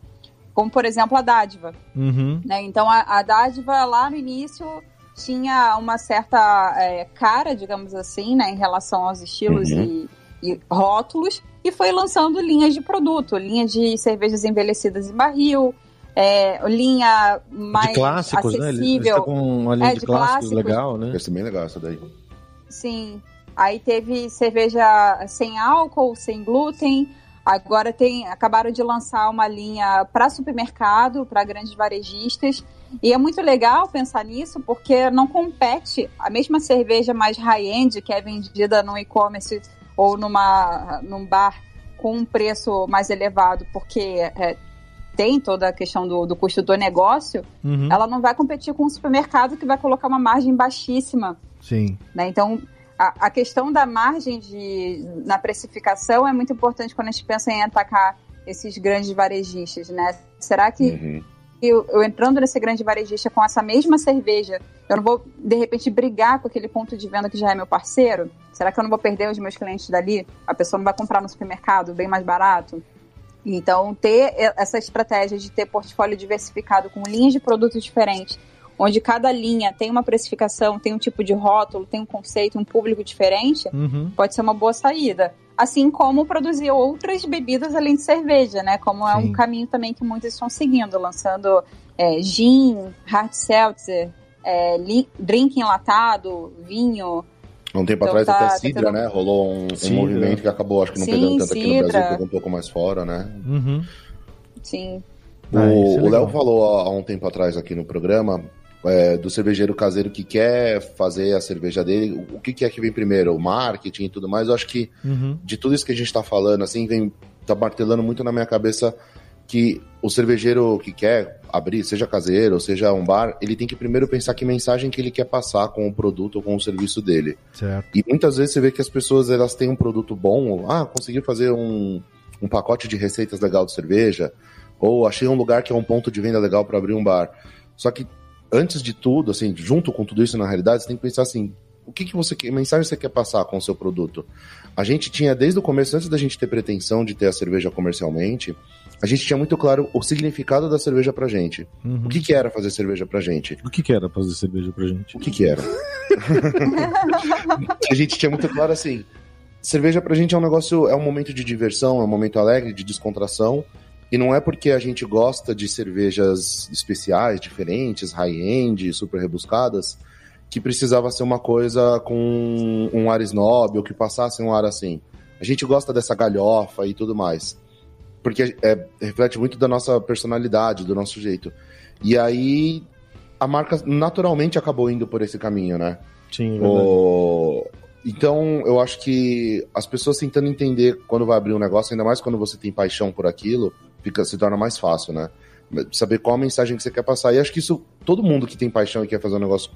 Como, por exemplo, a Dádiva. Uhum. Né? Então, a, a Dádiva, lá no início, tinha uma certa é, cara, digamos assim, né, em relação aos estilos uhum. e, e, rótulos, e foi lançando linhas de produto, linha de cervejas envelhecidas em barril, é, linha mais de clássicos, acessível. Né? Eles, eles com uma linha é, de, de clássicos, clássicos legal, né? Esse é bem legal essa daí. Sim. Aí teve cerveja sem álcool, sem glúten. Agora tem, acabaram de lançar uma linha para supermercado, para grandes varejistas E é muito legal pensar nisso, porque não compete a mesma cerveja mais high-end, que é vendida no e-commerce ou numa, num bar com um preço mais elevado, porque é, tem toda a questão do, do custo do negócio, uhum. ela não vai competir com um supermercado que vai colocar uma margem baixíssima. Sim. Né? Então, a, a, questão da margem de, na precificação é muito importante quando a gente pensa em atacar esses grandes varejistas, né? Será que uhum. Eu, eu, entrando nesse grande varejista com essa mesma cerveja, eu não vou, de repente, brigar com aquele ponto de venda que já é meu parceiro? Será que eu não vou perder os meus clientes dali? A pessoa não vai comprar no supermercado bem mais barato? Então, ter essa estratégia de ter portfólio diversificado com linhas de produtos diferentes, onde cada linha tem uma precificação, tem um tipo de rótulo, tem um conceito, um público diferente, uhum. pode ser uma boa saída. Assim como produzir outras bebidas além de cerveja, né? Como Sim. é um caminho também que muitos estão seguindo, lançando é, gin, hard seltzer, é, drink enlatado, vinho, Há um tempo então, atrás tá, até Sidra, tá tendo... né? Rolou um, um movimento que acabou, acho que não Sim, pegando tanto Cidra. aqui no Brasil, pegou um pouco mais fora, né? Uhum. Sim. Ah, o Léo falou há um tempo atrás aqui no programa é, do cervejeiro caseiro que quer fazer a cerveja dele. O que, que é que vem primeiro? O marketing e tudo mais. Eu acho que uhum. de tudo isso que a gente está falando, assim, vem tá martelando muito na minha cabeça que o cervejeiro que quer abrir, seja caseiro, seja um bar, ele tem que primeiro pensar que mensagem que ele quer passar com o produto ou com o serviço dele. Certo. E muitas vezes você vê que as pessoas elas têm um produto bom, ah, consegui fazer um, um pacote de receitas legal de cerveja, ou achei um lugar que é um ponto de venda legal para abrir um bar. Só que antes de tudo, assim, junto com tudo isso na realidade, você tem que pensar assim, o que, que você quer, mensagem você quer passar com o seu produto? A gente tinha desde o começo, antes da gente ter pretensão de ter a cerveja comercialmente, a gente tinha muito claro o significado da cerveja pra gente. Uhum. O que, que era fazer cerveja pra gente? O que, que era fazer cerveja pra gente? O que, que era? a gente tinha muito claro assim: cerveja pra gente é um negócio, é um momento de diversão, é um momento alegre, de descontração. E não é porque a gente gosta de cervejas especiais, diferentes, high-end, super rebuscadas, que precisava ser uma coisa com um ar snob ou que passasse um ar assim. A gente gosta dessa galhofa e tudo mais porque é, reflete muito da nossa personalidade, do nosso jeito. E aí a marca naturalmente acabou indo por esse caminho, né? Sim, é o... Então, eu acho que as pessoas tentando entender quando vai abrir um negócio, ainda mais quando você tem paixão por aquilo, fica, se torna mais fácil, né? Saber qual a mensagem que você quer passar. E acho que isso, todo mundo que tem paixão e quer fazer um negócio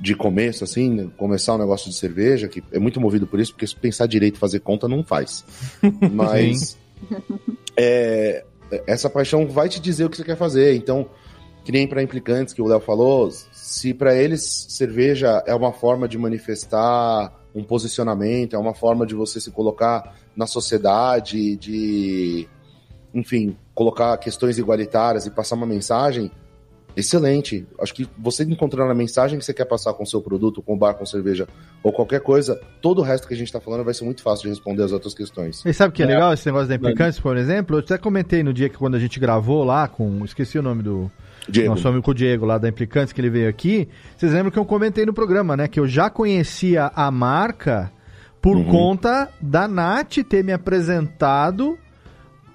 de começo, assim, começar um negócio de cerveja, que é muito movido por isso, porque se pensar direito e fazer conta, não faz. Mas é, essa paixão vai te dizer o que você quer fazer. Então, que nem para implicantes que o Léo falou, se para eles cerveja é uma forma de manifestar um posicionamento, é uma forma de você se colocar na sociedade, de, enfim, colocar questões igualitárias e passar uma mensagem, excelente. Acho que você encontrando a mensagem que você quer passar com o seu produto, com o bar, com cerveja ou qualquer coisa, todo o resto que a gente está falando vai ser muito fácil de responder as outras questões. E sabe o que é, é, legal esse negócio da implicância, por exemplo? Eu até comentei no dia que quando a gente gravou lá com. Esqueci o nome do. Diego. Nosso amigo Diego lá da Implicantes, que ele veio aqui. Vocês lembram que eu comentei no programa, né? Que eu já conhecia a marca por uhum. conta da Nath ter me apresentado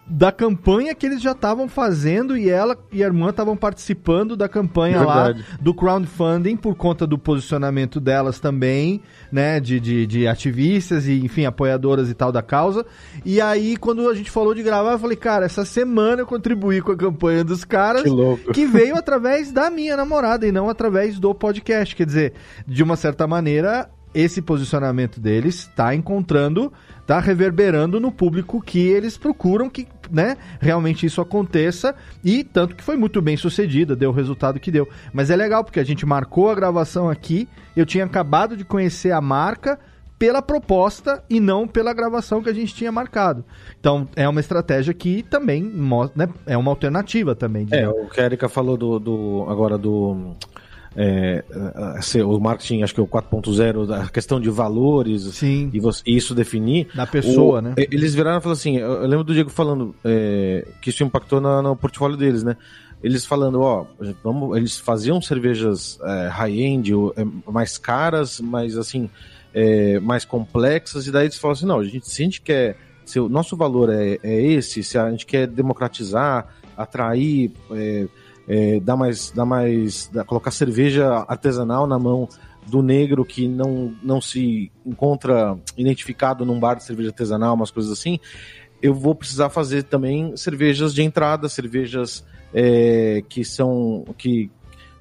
da campanha que eles já estavam fazendo e ela e a irmã estavam participando da campanha Verdade. lá do crowdfunding por conta do posicionamento delas também, né, de, de, de, ativistas e, enfim, apoiadoras e tal da causa. E aí, quando a gente falou de gravar, eu falei, cara, essa semana eu contribuí com a campanha dos caras que, que veio através da minha namorada e não através do podcast. Quer dizer, de uma certa maneira, esse posicionamento deles está encontrando tá reverberando no público que eles procuram que, né, realmente isso aconteça e tanto que foi muito bem sucedida, deu o resultado que deu. Mas é legal porque a gente marcou a gravação aqui, eu tinha acabado de conhecer a marca pela proposta e não pela gravação que a gente tinha marcado. Então é uma estratégia que também né, é uma alternativa também. É, o que a Erika falou do, do agora do é, o marketing, acho que é o 4.0, a questão de valores Sim. E, você, e isso definir. Da pessoa, o, né? Eles viraram e falaram assim: eu, eu, lembro do Diego falando é, que isso impactou na, no portfólio deles, né? Eles falando, ó, vamos, eles faziam cervejas é, high-end, é, mais caras, mas assim, é, mais complexas, e daí eles falaram assim: não, a gente, se a gente quer. Se o nosso valor é, é esse, se a gente quer democratizar, atrair é, dar mais, dar mais, colocar cerveja artesanal na mão do negro que não, não se encontra identificado num bar de cerveja artesanal, umas coisas assim, eu vou precisar fazer também cervejas de entrada, cervejas é, que são que,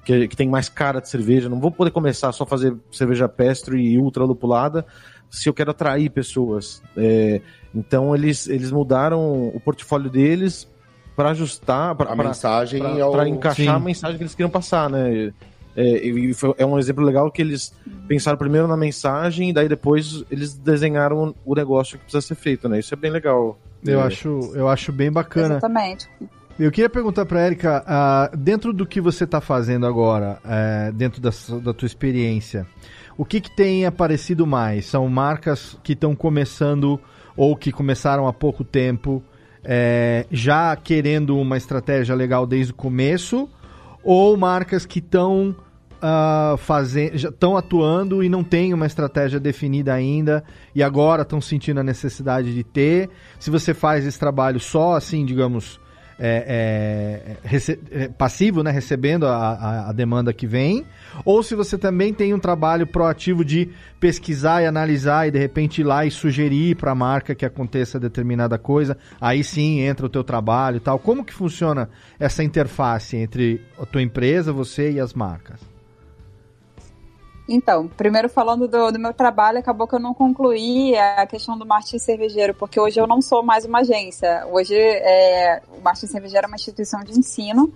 que, que, tem mais cara de cerveja. Não vou poder começar só a fazer cerveja pestre e ultra lupulada se eu quero atrair pessoas. É, então eles, eles mudaram o portfólio deles para ajustar para a mensagem para ao... encaixar Sim. a mensagem que eles queriam passar, né? É, e foi, é um exemplo legal que eles pensaram primeiro na mensagem e daí depois eles desenharam o negócio que precisa ser feito, né? Isso é bem legal. Eu, é. acho, eu acho bem bacana. Exatamente. Eu queria perguntar para Érica, uh, dentro do que você está fazendo agora, uh, dentro da, da tua experiência, o que, que tem aparecido mais? São marcas que estão começando ou que começaram há pouco tempo, é, já querendo uma estratégia legal desde o começo, ou marcas que estão uh, fazendo, já estão atuando e não têm uma estratégia definida ainda e agora estão sentindo a necessidade de ter. Se você faz esse trabalho só assim, digamos, é, é, é, passivo, né, recebendo a, a, a, demanda que vem, ou se você também tem um trabalho proativo de pesquisar e analisar e de repente ir lá e sugerir para a marca que aconteça determinada coisa, aí sim entra o teu trabalho e tal. Como que funciona essa interface entre a tua empresa, você e as marcas? Então, primeiro falando do, do, meu trabalho, acabou que eu não concluí a questão do marketing cervejeiro, porque hoje eu não sou mais uma agência. Hoje é, o marketing cervejeiro é uma instituição de ensino.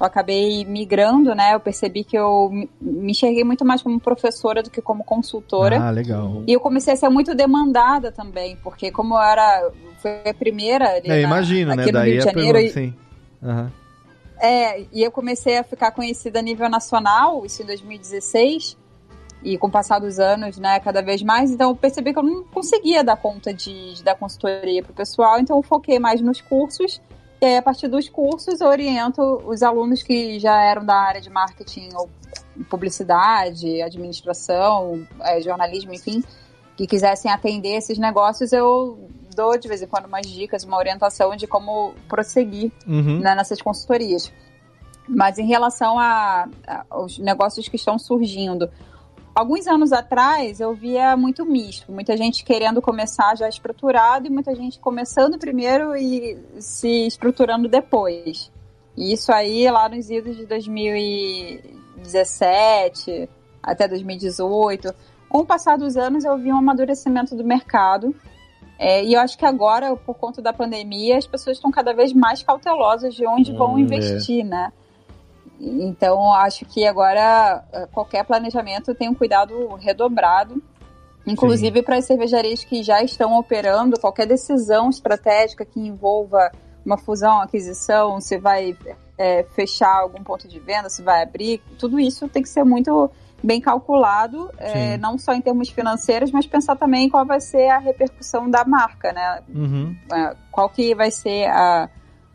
Eu acabei migrando, né? Eu percebi que eu me enxerguei muito mais como professora do que como consultora. Ah, legal. E eu comecei a ser muito demandada também, porque como eu era. Foi a primeira. Ali é, na, imagino, né? Daí Rio de Janeiro. Pergunta, sim. Uhum. É, e eu comecei a ficar conhecida a nível nacional, isso em 2016 e com o passar dos anos, né, cada vez mais, então eu percebi que eu não conseguia dar conta de, de dar consultoria para o pessoal, então eu foquei mais nos cursos, e aí a partir dos cursos eu oriento os alunos que já eram da área de marketing ou publicidade, administração, é, jornalismo, enfim, que quisessem atender esses negócios, eu dou de vez em quando umas dicas, uma orientação de como prosseguir uhum. né, nessas consultorias. Mas em relação a, a, aos negócios que estão surgindo, Alguns anos atrás eu via muito misto, muita gente querendo começar já estruturado e muita gente começando primeiro e se estruturando depois. E isso aí lá nos idos de 2017 até 2018. Com o passar dos anos eu vi um amadurecimento do mercado. É, e eu acho que agora, por conta da pandemia, as pessoas estão cada vez mais cautelosas de onde hum, vão investir, é. né? Então, acho que agora eh, qualquer planejamento tem um cuidado redobrado, inclusive para as cervejarias que já estão operando, qualquer decisão estratégica que envolva uma fusão, aquisição, se vai é, fechar algum ponto de venda, se vai abrir, tudo isso tem que ser muito bem calculado, é, não só em termos financeiros, mas pensar também qual vai ser a repercussão da marca, né? Uhum. Qual que vai ser a,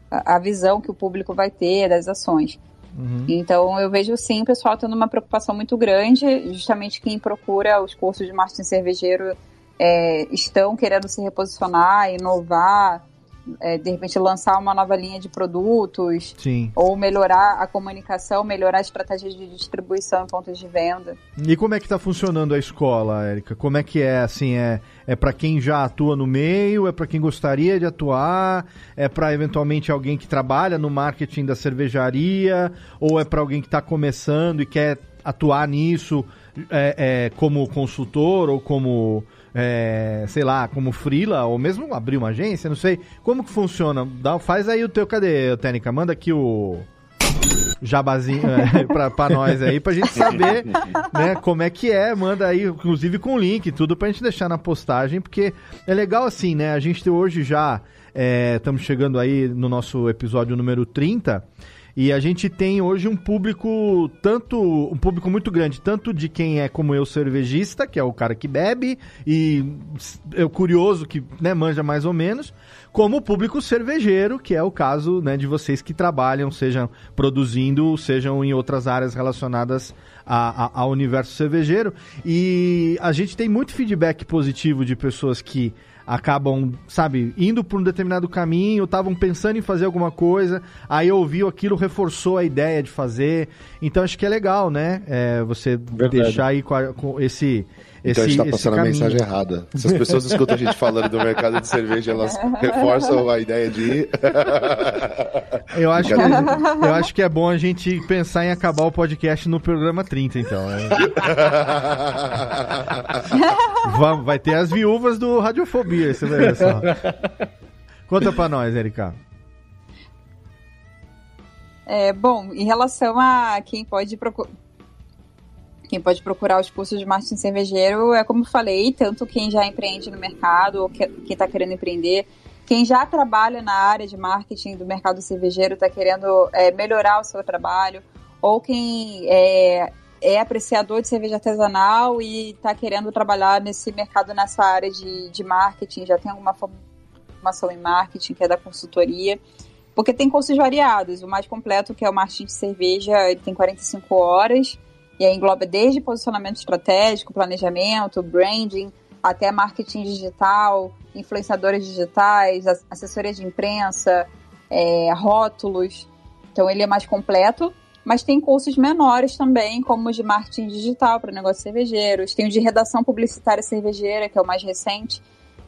a visão que o público vai ter das ações. Uhum. Então eu vejo sim o pessoal tendo uma preocupação muito grande, justamente quem procura os cursos de marketing cervejeiro é, estão querendo se reposicionar, inovar, é, de repente lançar uma nova linha de produtos, Sim. ou melhorar a comunicação, melhorar a estratégia de distribuição em pontos de venda. E como é que está funcionando a escola, Érica? Como é que é, assim, é, é para quem já atua no meio, é para quem gostaria de atuar, é para eventualmente alguém que trabalha no marketing da cervejaria, ou é para alguém que está começando e quer atuar nisso é, é, como consultor ou como é, sei lá, como frila, ou mesmo abrir uma agência, não sei. Como que funciona? Dá, faz aí o teu, cadê, Técnica? Manda aqui o jabazinho é, pra, pra nós aí, pra gente saber né, como é que é. Manda aí, inclusive com link, tudo pra gente deixar na postagem, porque é legal assim, né? A gente hoje já estamos é, chegando aí no nosso episódio número 30. E a gente tem hoje um público tanto um público muito grande, tanto de quem é como eu cervejista, que é o cara que bebe e é curioso que né, manja mais ou menos, como o público cervejeiro, que é o caso né, de vocês que trabalham, sejam produzindo, sejam em outras áreas relacionadas a, a, ao universo cervejeiro. E a gente tem muito feedback positivo de pessoas que acabam, sabe, indo por um determinado caminho, estavam pensando em fazer alguma coisa, aí ouviu aquilo, reforçou a ideia de fazer. Então acho que é legal, né? É, você Verdade. deixar aí com, a, com esse então esse, a gente tá passando a mensagem errada. Se as pessoas escutam a gente falando do mercado de cerveja, elas reforçam a ideia de ir. Eu acho, que, eu acho que é bom a gente pensar em acabar o podcast no programa 30, então. Né? Vamos, vai ter as viúvas do Radiofobia, vai ver só. Conta pra nós, Erika. É, bom, em relação a quem pode procurar quem pode procurar os cursos de marketing cervejeiro é como eu falei, tanto quem já empreende no mercado ou quem está querendo empreender, quem já trabalha na área de marketing do mercado cervejeiro está querendo é, melhorar o seu trabalho, ou quem é, é apreciador de cerveja artesanal e está querendo trabalhar nesse mercado, nessa área de, de marketing, já tem alguma formação em marketing, que é da consultoria, porque tem cursos variados. O mais completo, que é o marketing de cerveja, ele tem 45 horas, e aí engloba desde posicionamento estratégico, planejamento, branding, até marketing digital, influenciadores digitais, assessoria de imprensa, é, rótulos. Então ele é mais completo, mas tem cursos menores também, como o de marketing digital para negócios cervejeiros. Tem o de redação publicitária cervejeira, que é o mais recente,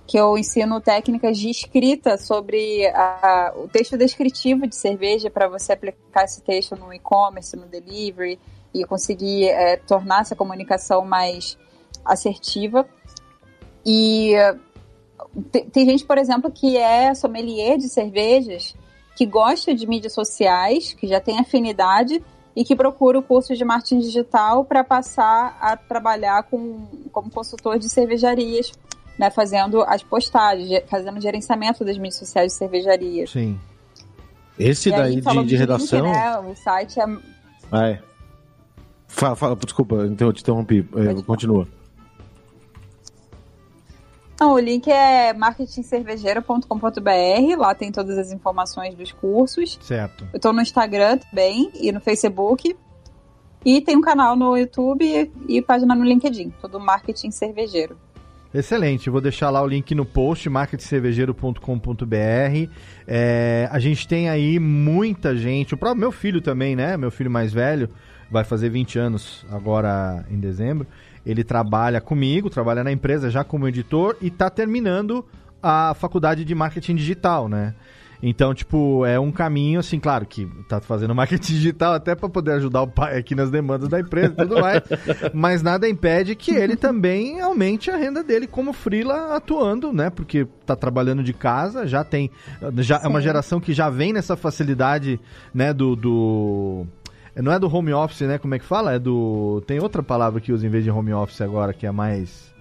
que eu ensino técnicas de escrita sobre a, o texto descritivo de cerveja para você aplicar esse texto no e-commerce, no delivery e conseguir é, tornar essa comunicação mais assertiva. E tem gente, por exemplo, que é sommelier de cervejas, que gosta de mídias sociais, que já tem afinidade e que procura o curso de marketing digital para passar a trabalhar com, como consultor de cervejarias, né, fazendo as postagens, fazendo gerenciamento das mídias sociais de cervejarias. Sim. Esse e daí de, de redação. Link, né, o site é. Ah, é. Fala, fala, desculpa, eu te interrompi. Continua. Não, o link é marketingcervejeiro.com.br. Lá tem todas as informações dos cursos. Certo. Eu tô no Instagram também e no Facebook. E tem um canal no YouTube e, página no LinkedIn. Tudo Marketing Cervejeiro. Excelente, vou deixar lá o link no post, marketcervejeiro.com.br. É, a gente tem aí muita gente, o próprio meu filho também, né? Meu filho mais velho, vai fazer 20 anos agora em dezembro. Ele trabalha comigo, trabalha na empresa já como editor e está terminando a faculdade de marketing digital, né? Então, tipo, é um caminho, assim, claro que tá fazendo marketing digital até para poder ajudar o pai aqui nas demandas da empresa e tudo mais, mas nada impede que ele também aumente a renda dele como freela atuando, né? Porque tá trabalhando de casa, já tem, já Sim. é uma geração que já vem nessa facilidade, né, do, do não é do home office, né? Como é que fala? É do. Tem outra palavra que usa em vez de home office agora, que é mais.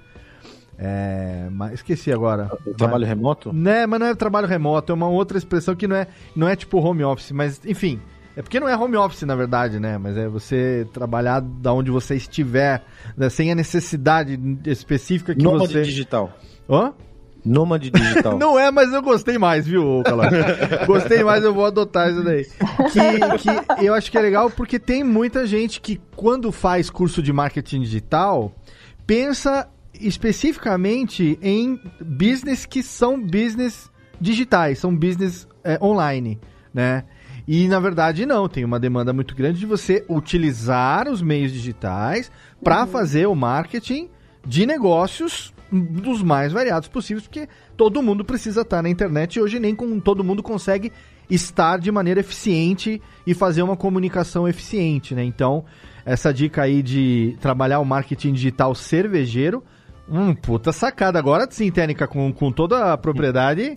É, mas esqueci agora. Trabalho mas, remoto? Né, mas não é trabalho remoto, é uma outra expressão que não é, não é tipo home office, mas enfim. É porque não é home office, na verdade, né? Mas é você trabalhar da onde você estiver, né? sem a necessidade específica que Nômade você. digital. Hã? Nômade digital. não é, mas eu gostei mais, viu, Calado? gostei mais, eu vou adotar isso daí. Que, que eu acho que é legal porque tem muita gente que, quando faz curso de marketing digital, pensa especificamente em business que são business digitais, são business é, online, né? E na verdade não, tem uma demanda muito grande de você utilizar os meios digitais para uhum. fazer o marketing de negócios dos mais variados possíveis, porque todo mundo precisa estar na internet e hoje nem com todo mundo consegue estar de maneira eficiente e fazer uma comunicação eficiente, né? Então, essa dica aí de trabalhar o marketing digital cervejeiro, hum, puta sacada. Agora sim, técnica com, com toda a propriedade.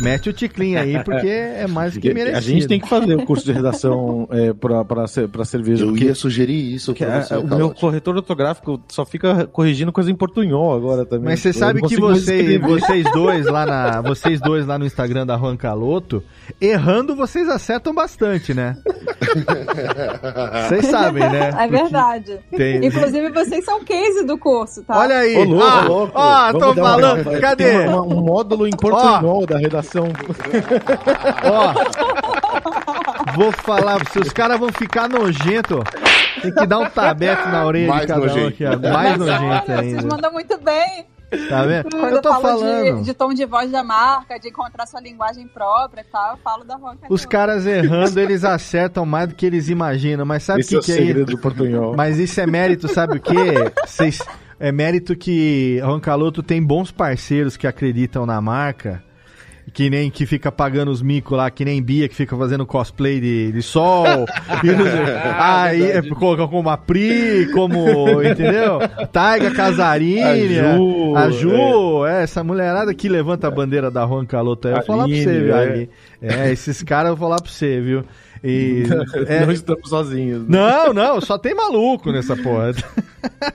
Mete o ticlin aí, porque é mais do que merecido. A gente tem que fazer o curso de redação é, para cerveja. Eu ia sugerir isso pra você, O meu corretor ortográfico só fica corrigindo coisa em portunhol agora também. Mas você sabe que você, vocês dois lá na, vocês dois lá no Instagram da Juan Caloto, errando vocês acertam bastante, né? Vocês sabem, né? É verdade. Tem... Inclusive, vocês são case do curso, tá? Olha aí. Ô, louco, ah, louco. Ó, tô falando. Uma... Cadê? Uma, um módulo em portunhol da redação Ó, vou falar, se os caras vão ficar nojento. Tem que dar um tabete na orelha Mais de cada nojento. um aqui, ó. Mais nojento Olha, vocês ainda. mandam muito bem. Tá vendo? Quando Eu tô falo falando. de, de tom de voz da marca, de encontrar sua linguagem própria e tal, eu falo da Ronca. Os caras errando, eles acertam mais do que eles imaginam. Mas sabe o é que, o que é segredo do portunhol. Mas isso é mérito, sabe o quê? Vocês- é mérito que Roncaloto tem bons parceiros que acreditam na marca. Que nem que fica pagando os micos lá, que nem Bia que fica fazendo cosplay de, de sol. sei- aí é, coloca como a Pri, como. Entendeu? Taiga Casarini. A Ju, a Ju, é, essa mulherada que levanta a bandeira da Roncaloto aí. Eu vou falar pra você, viu, é. É, esses caras eu vou falar pra você, viu? E, é, Não estamos sozinhos. né? não, não, só tem maluco nessa porra.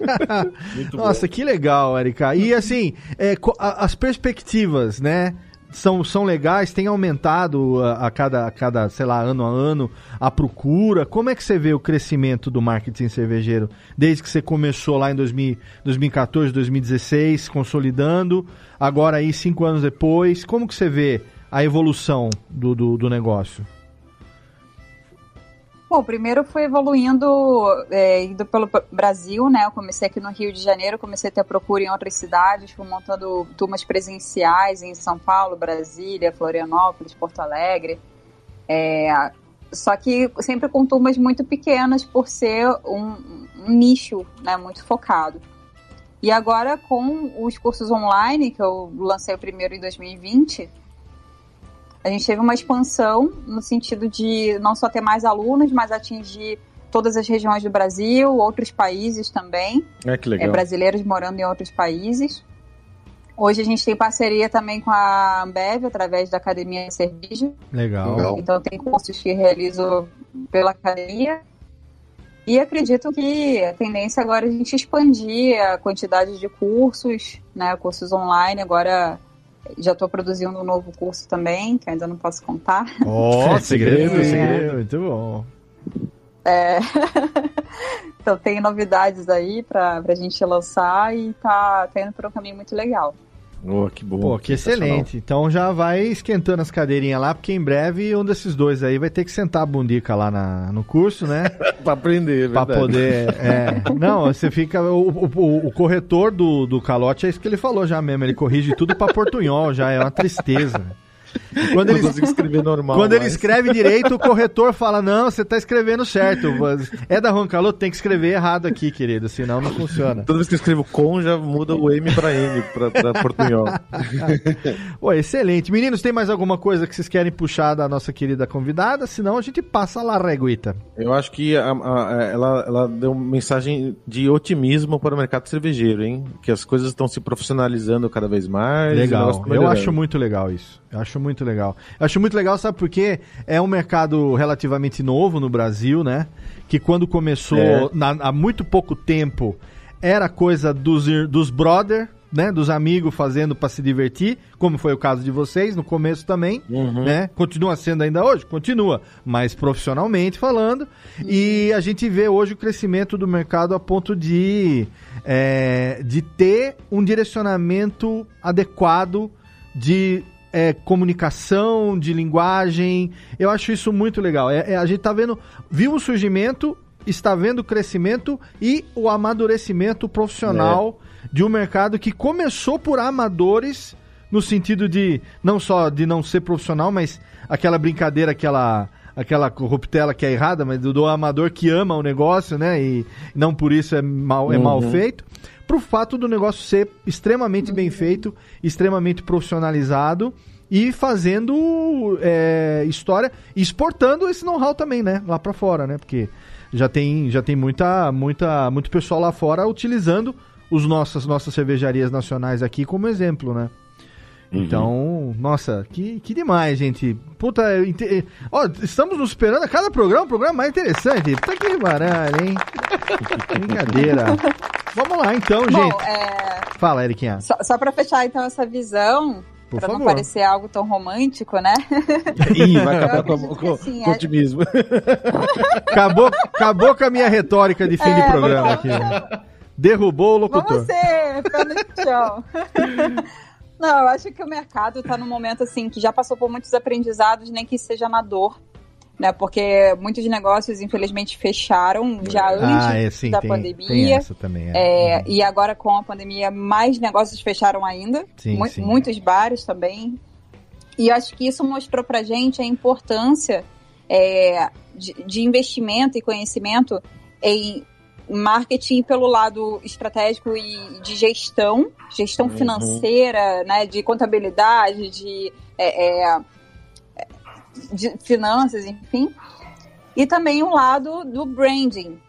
Nossa, que legal, Erika. E assim, é, as perspectivas, né? São, são legais, tem aumentado a, a cada, a cada, sei lá, ano a ano a procura. Como é que você vê o crescimento do marketing cervejeiro desde que você começou lá em 2000, 2014, 2016, consolidando, agora aí cinco anos depois? Como que você vê a evolução do, do, do negócio? Bom, primeiro fui evoluindo, é, indo pelo Brasil, né? Eu comecei aqui no Rio de Janeiro, comecei a ter procura em outras cidades, fui montando turmas presenciais em São Paulo, Brasília, Florianópolis, Porto Alegre. É, só que sempre com turmas muito pequenas por ser um, um nicho, né? Muito focado. E agora com os cursos online, que eu lancei o primeiro em 2020, a gente teve uma expansão no sentido de não só ter mais alunos, mas atingir todas as regiões do Brasil, outros países também, É que é, legal. brasileiros morando em outros países. Hoje a gente tem parceria também com a Ambev, através da Academia Cerveja. Legal. Legal. Então tem cursos que realizo pela academia. E acredito que a tendência agora é a gente expandir a quantidade de cursos, né? Cursos online. Agora já estou produzindo um novo curso também, que eu ainda não posso contar. Ó, segredo, Segredo, segredo. Muito bom. É. então tem novidades aí para a gente lançar e tá, tá indo por um caminho muito legal. Oh, que bom. Pô, que excelente. Então já vai esquentando as cadeirinhas lá, porque em breve um desses dois aí vai ter que sentar a bundica lá na, no curso, né? pra aprender, é Pra verdade. poder. é. Não, você fica. O, o, o corretor do, do calote é isso que ele falou já mesmo. Ele corrige tudo pra portunhol, já é uma tristeza. Quando ele, escrever normal. quando ele mas- escreve direito, o corretor fala: Não, você tá escrevendo certo. É da Roncaloto, tem que escrever errado aqui, querido, senão não funciona. Toda vez que eu escrevo com, já muda o M pra N, pra, pra portunhol. Pô, excelente. Meninos, tem mais alguma coisa que vocês querem puxar da nossa querida convidada? Senão a gente passa lá, reguita. Eu acho que a- a- ela, ela deu uma mensagem de otimismo para o mercado cervejeiro, hein? Que as coisas estão se profissionalizando cada vez mais. Legal. tá Eu acho muito legal isso. Eu acho muito legal. Eu acho muito legal, sabe por quê? É um mercado relativamente novo no Brasil, né? Que quando começou, É. na- há muito pouco tempo, era coisa dos, dos brother, né? Dos amigos fazendo pra se divertir, como foi o caso de vocês no começo também, Uhum. né? Continua sendo ainda hoje? Continua, mas profissionalmente falando. E a gente vê hoje o crescimento do mercado a ponto de, é, de ter um direcionamento adequado de é, comunicação, de linguagem. Eu acho isso muito legal. É, é, a gente tá vendo, viu o surgimento, está vendo o crescimento e o amadurecimento profissional de um mercado que começou por amadores, no sentido de não só de não ser profissional, mas aquela brincadeira, aquela aquela corruptela que é errada, mas do, do amador que ama o negócio, né? E não por isso é mal, é mal Uhum. feito. Pro fato do negócio ser extremamente bem feito, extremamente profissionalizado e fazendo é, história, exportando esse know-how também, né? Lá pra fora, né? Porque já tem, já tem muita, muita, muito pessoal lá fora utilizando os nossas, nossas cervejarias nacionais aqui como exemplo, né? Então, nossa, que, que demais, gente. Puta, inte- ó, estamos nos esperando a cada programa, um programa mais interessante. Puta que baralho, hein? Brincadeira. Vamos lá, então, Bom, gente. é, Fala, Eriquinha. só, só para fechar então essa visão, Por para não favor. parecer algo tão romântico, né? Ih, vai acabar com, com, assim, com é- otimismo. Acabou, acabou com a minha retórica de fim de É, programa aqui. Derrubou o locutor. Vamos ser no chão. Não, eu acho que o mercado está num momento assim que já passou por muitos aprendizados, nem que seja na dor. Né? Porque muitos negócios, infelizmente, fecharam já ah, antes ah, é, sim, da tem, pandemia. Tem essa também, é. é uhum. E agora, com a pandemia, mais negócios fecharam ainda. Sim, Mu sim. Muitos bares também. E acho que isso mostrou pra gente a importância é, de, de investimento e conhecimento em marketing pelo lado estratégico e de gestão, gestão uhum. financeira, né, de contabilidade, de, é, é, de finanças, enfim. E também o lado do branding,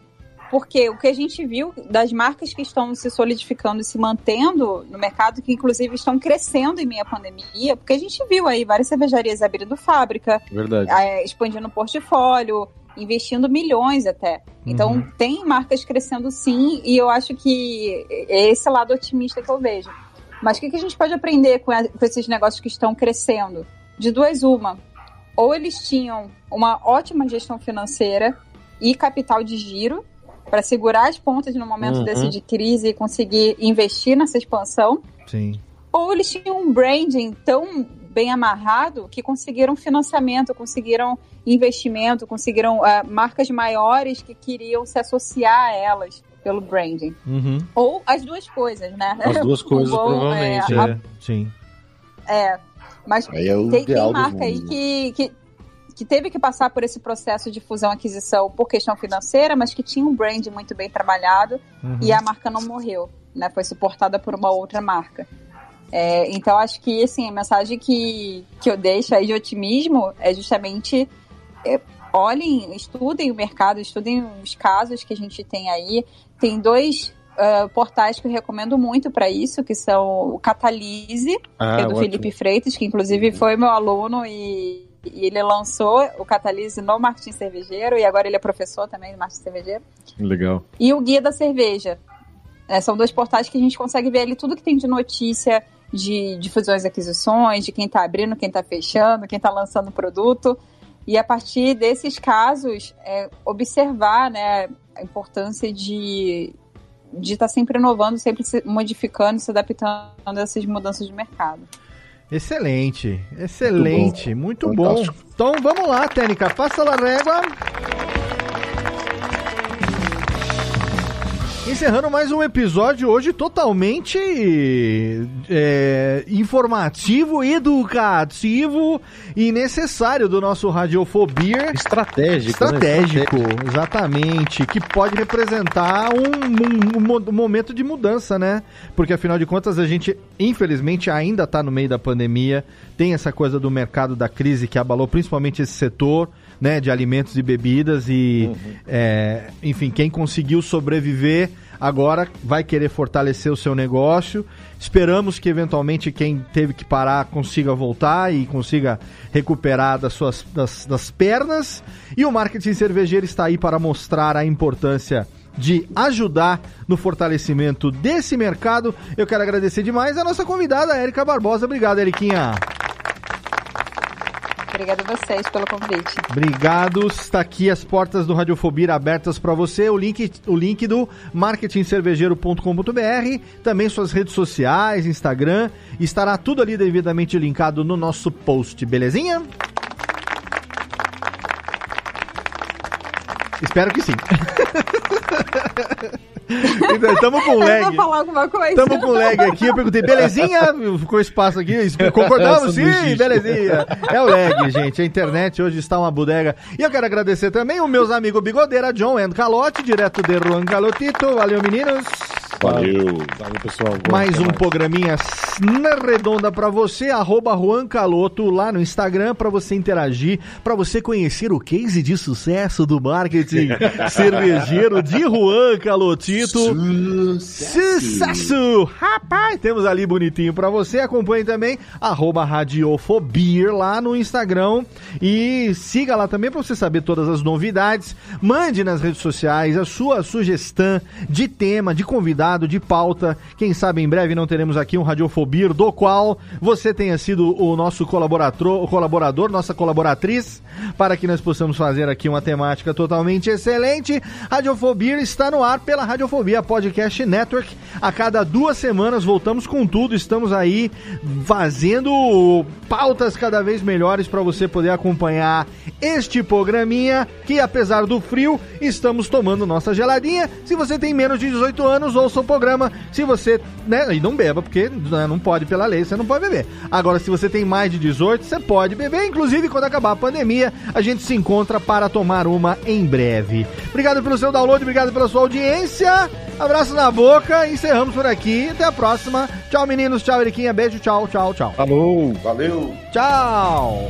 porque o que a gente viu das marcas que estão se solidificando e se mantendo no mercado, que inclusive estão crescendo em meio à pandemia, porque a gente viu aí várias cervejarias abrindo fábrica, é, expandindo o portfólio, investindo milhões até. Então, uhum. tem marcas crescendo sim, e eu acho que é esse lado otimista que eu vejo. Mas o que, que a gente pode aprender com, a, com esses negócios que estão crescendo? De duas, uma. Ou eles tinham uma ótima gestão financeira e capital de giro para segurar as pontas no momento uhum. desse de crise e conseguir investir nessa expansão. Sim. Ou eles tinham um branding tão bem amarrado que conseguiram financiamento, conseguiram investimento, conseguiram uh, marcas maiores que queriam se associar a elas pelo branding. Uhum. Ou as duas coisas, né? As duas coisas, bom, provavelmente. É, a, Sim. É, mas é tem, tem, marca aí que, que, que, teve que passar por esse processo de fusão-aquisição por questão financeira, mas que tinha um brand muito bem trabalhado uhum. e a marca não morreu, né? Foi suportada por uma outra marca. É, então, acho que assim, a mensagem que, que eu deixo aí de otimismo é justamente é, olhem, estudem o mercado, estudem os casos que a gente tem aí. Tem dois uh, portais que eu recomendo muito para isso, que são o Catalise, ah, que é do ótimo. Felipe Freitas, que inclusive foi meu aluno e, e, ele lançou o Catalise no Martin Cervejeiro e agora ele é professor também do Martin Cervejeiro. Legal. E o Guia da Cerveja. É, são dois portais que a gente consegue ver ali tudo que tem de notícia, de, de fusões e aquisições, de quem está abrindo, quem está fechando, quem está lançando produto. E a partir desses casos, é, observar né, a importância de de estar tá sempre inovando, sempre se modificando, se adaptando a essas mudanças de mercado. Excelente, excelente, muito bom. Muito bom. Então vamos lá, Técnica, passa a régua. Encerrando mais um episódio hoje totalmente é, informativo, educativo e necessário do nosso Radiofobia. Estratégico. Né? Estratégico, né? exatamente. Que pode representar um, um, um, momento de mudança, né? Porque afinal de contas a gente, infelizmente, ainda está no meio da pandemia. Tem essa coisa do mercado da crise que abalou principalmente esse setor né, de alimentos e bebidas e, uhum. é, enfim, quem conseguiu sobreviver agora vai querer fortalecer o seu negócio. Esperamos que eventualmente quem teve que parar consiga voltar e consiga recuperar das suas das, das pernas. E o marketing cervejeiro está aí para mostrar a importância de ajudar no fortalecimento desse mercado. Eu quero agradecer demais a nossa convidada, Érica Barbosa. Obrigado, Eriquinha. Obrigada a vocês pelo convite. Obrigado. Está aqui as portas do Radiofobia abertas para você. O link, o link do marketingcervejeiro.com.br, também suas redes sociais, Instagram, estará tudo ali devidamente linkado no nosso post, belezinha? Espero que sim. Então, tamo com lag. falar alguma coisa. Tamo com lag aqui. Eu perguntei, belezinha? Ficou espaço aqui. Concordamos? Sim, belezinha. É o lag, gente. A internet hoje está uma bodega. E eu quero agradecer também os meus amigos Bigodeira, John and Calote, direto de Juan Calotito. Valeu, meninos. Valeu. Valeu, pessoal. Boa, Mais um mais. programinha na redonda para você, arroba Juan Caloto lá no Instagram para você interagir, para você conhecer o case de sucesso do marketing cervejeiro de Juan Calotito. Sucesso! Sucesso! Rapaz, temos ali bonitinho para você. Acompanhe também arroba Radiofobia lá no Instagram e siga lá também para você saber todas as novidades. Mande nas redes sociais a sua sugestão de tema, de convidado convidado, de pauta. Quem sabe em breve não teremos aqui um Radiofobia, do qual você tenha sido o nosso colaborador, colaborador, nossa colaboratriz, para que nós possamos fazer aqui uma temática totalmente excelente. Radiofobia está no ar pela Radiofobia Podcast Network. A cada duas semanas voltamos com tudo. Estamos aí fazendo pautas cada vez melhores para você poder acompanhar este programinha que, apesar do frio, estamos tomando nossa geladinha. Se você tem menos de 18 anos, ouça o programa. Se você, né, e não beba, porque né, não pode pela lei, você não pode beber. Agora, se você tem mais de 18, você pode beber. Inclusive, quando acabar a pandemia, a gente se encontra para tomar uma em breve. Obrigado pelo seu download, obrigado pela sua audiência. Abraço na boca, encerramos por aqui. Até a próxima. Tchau, meninos. Tchau, Eriquinha. Beijo, tchau, tchau, tchau. Falou. Valeu. Tchau.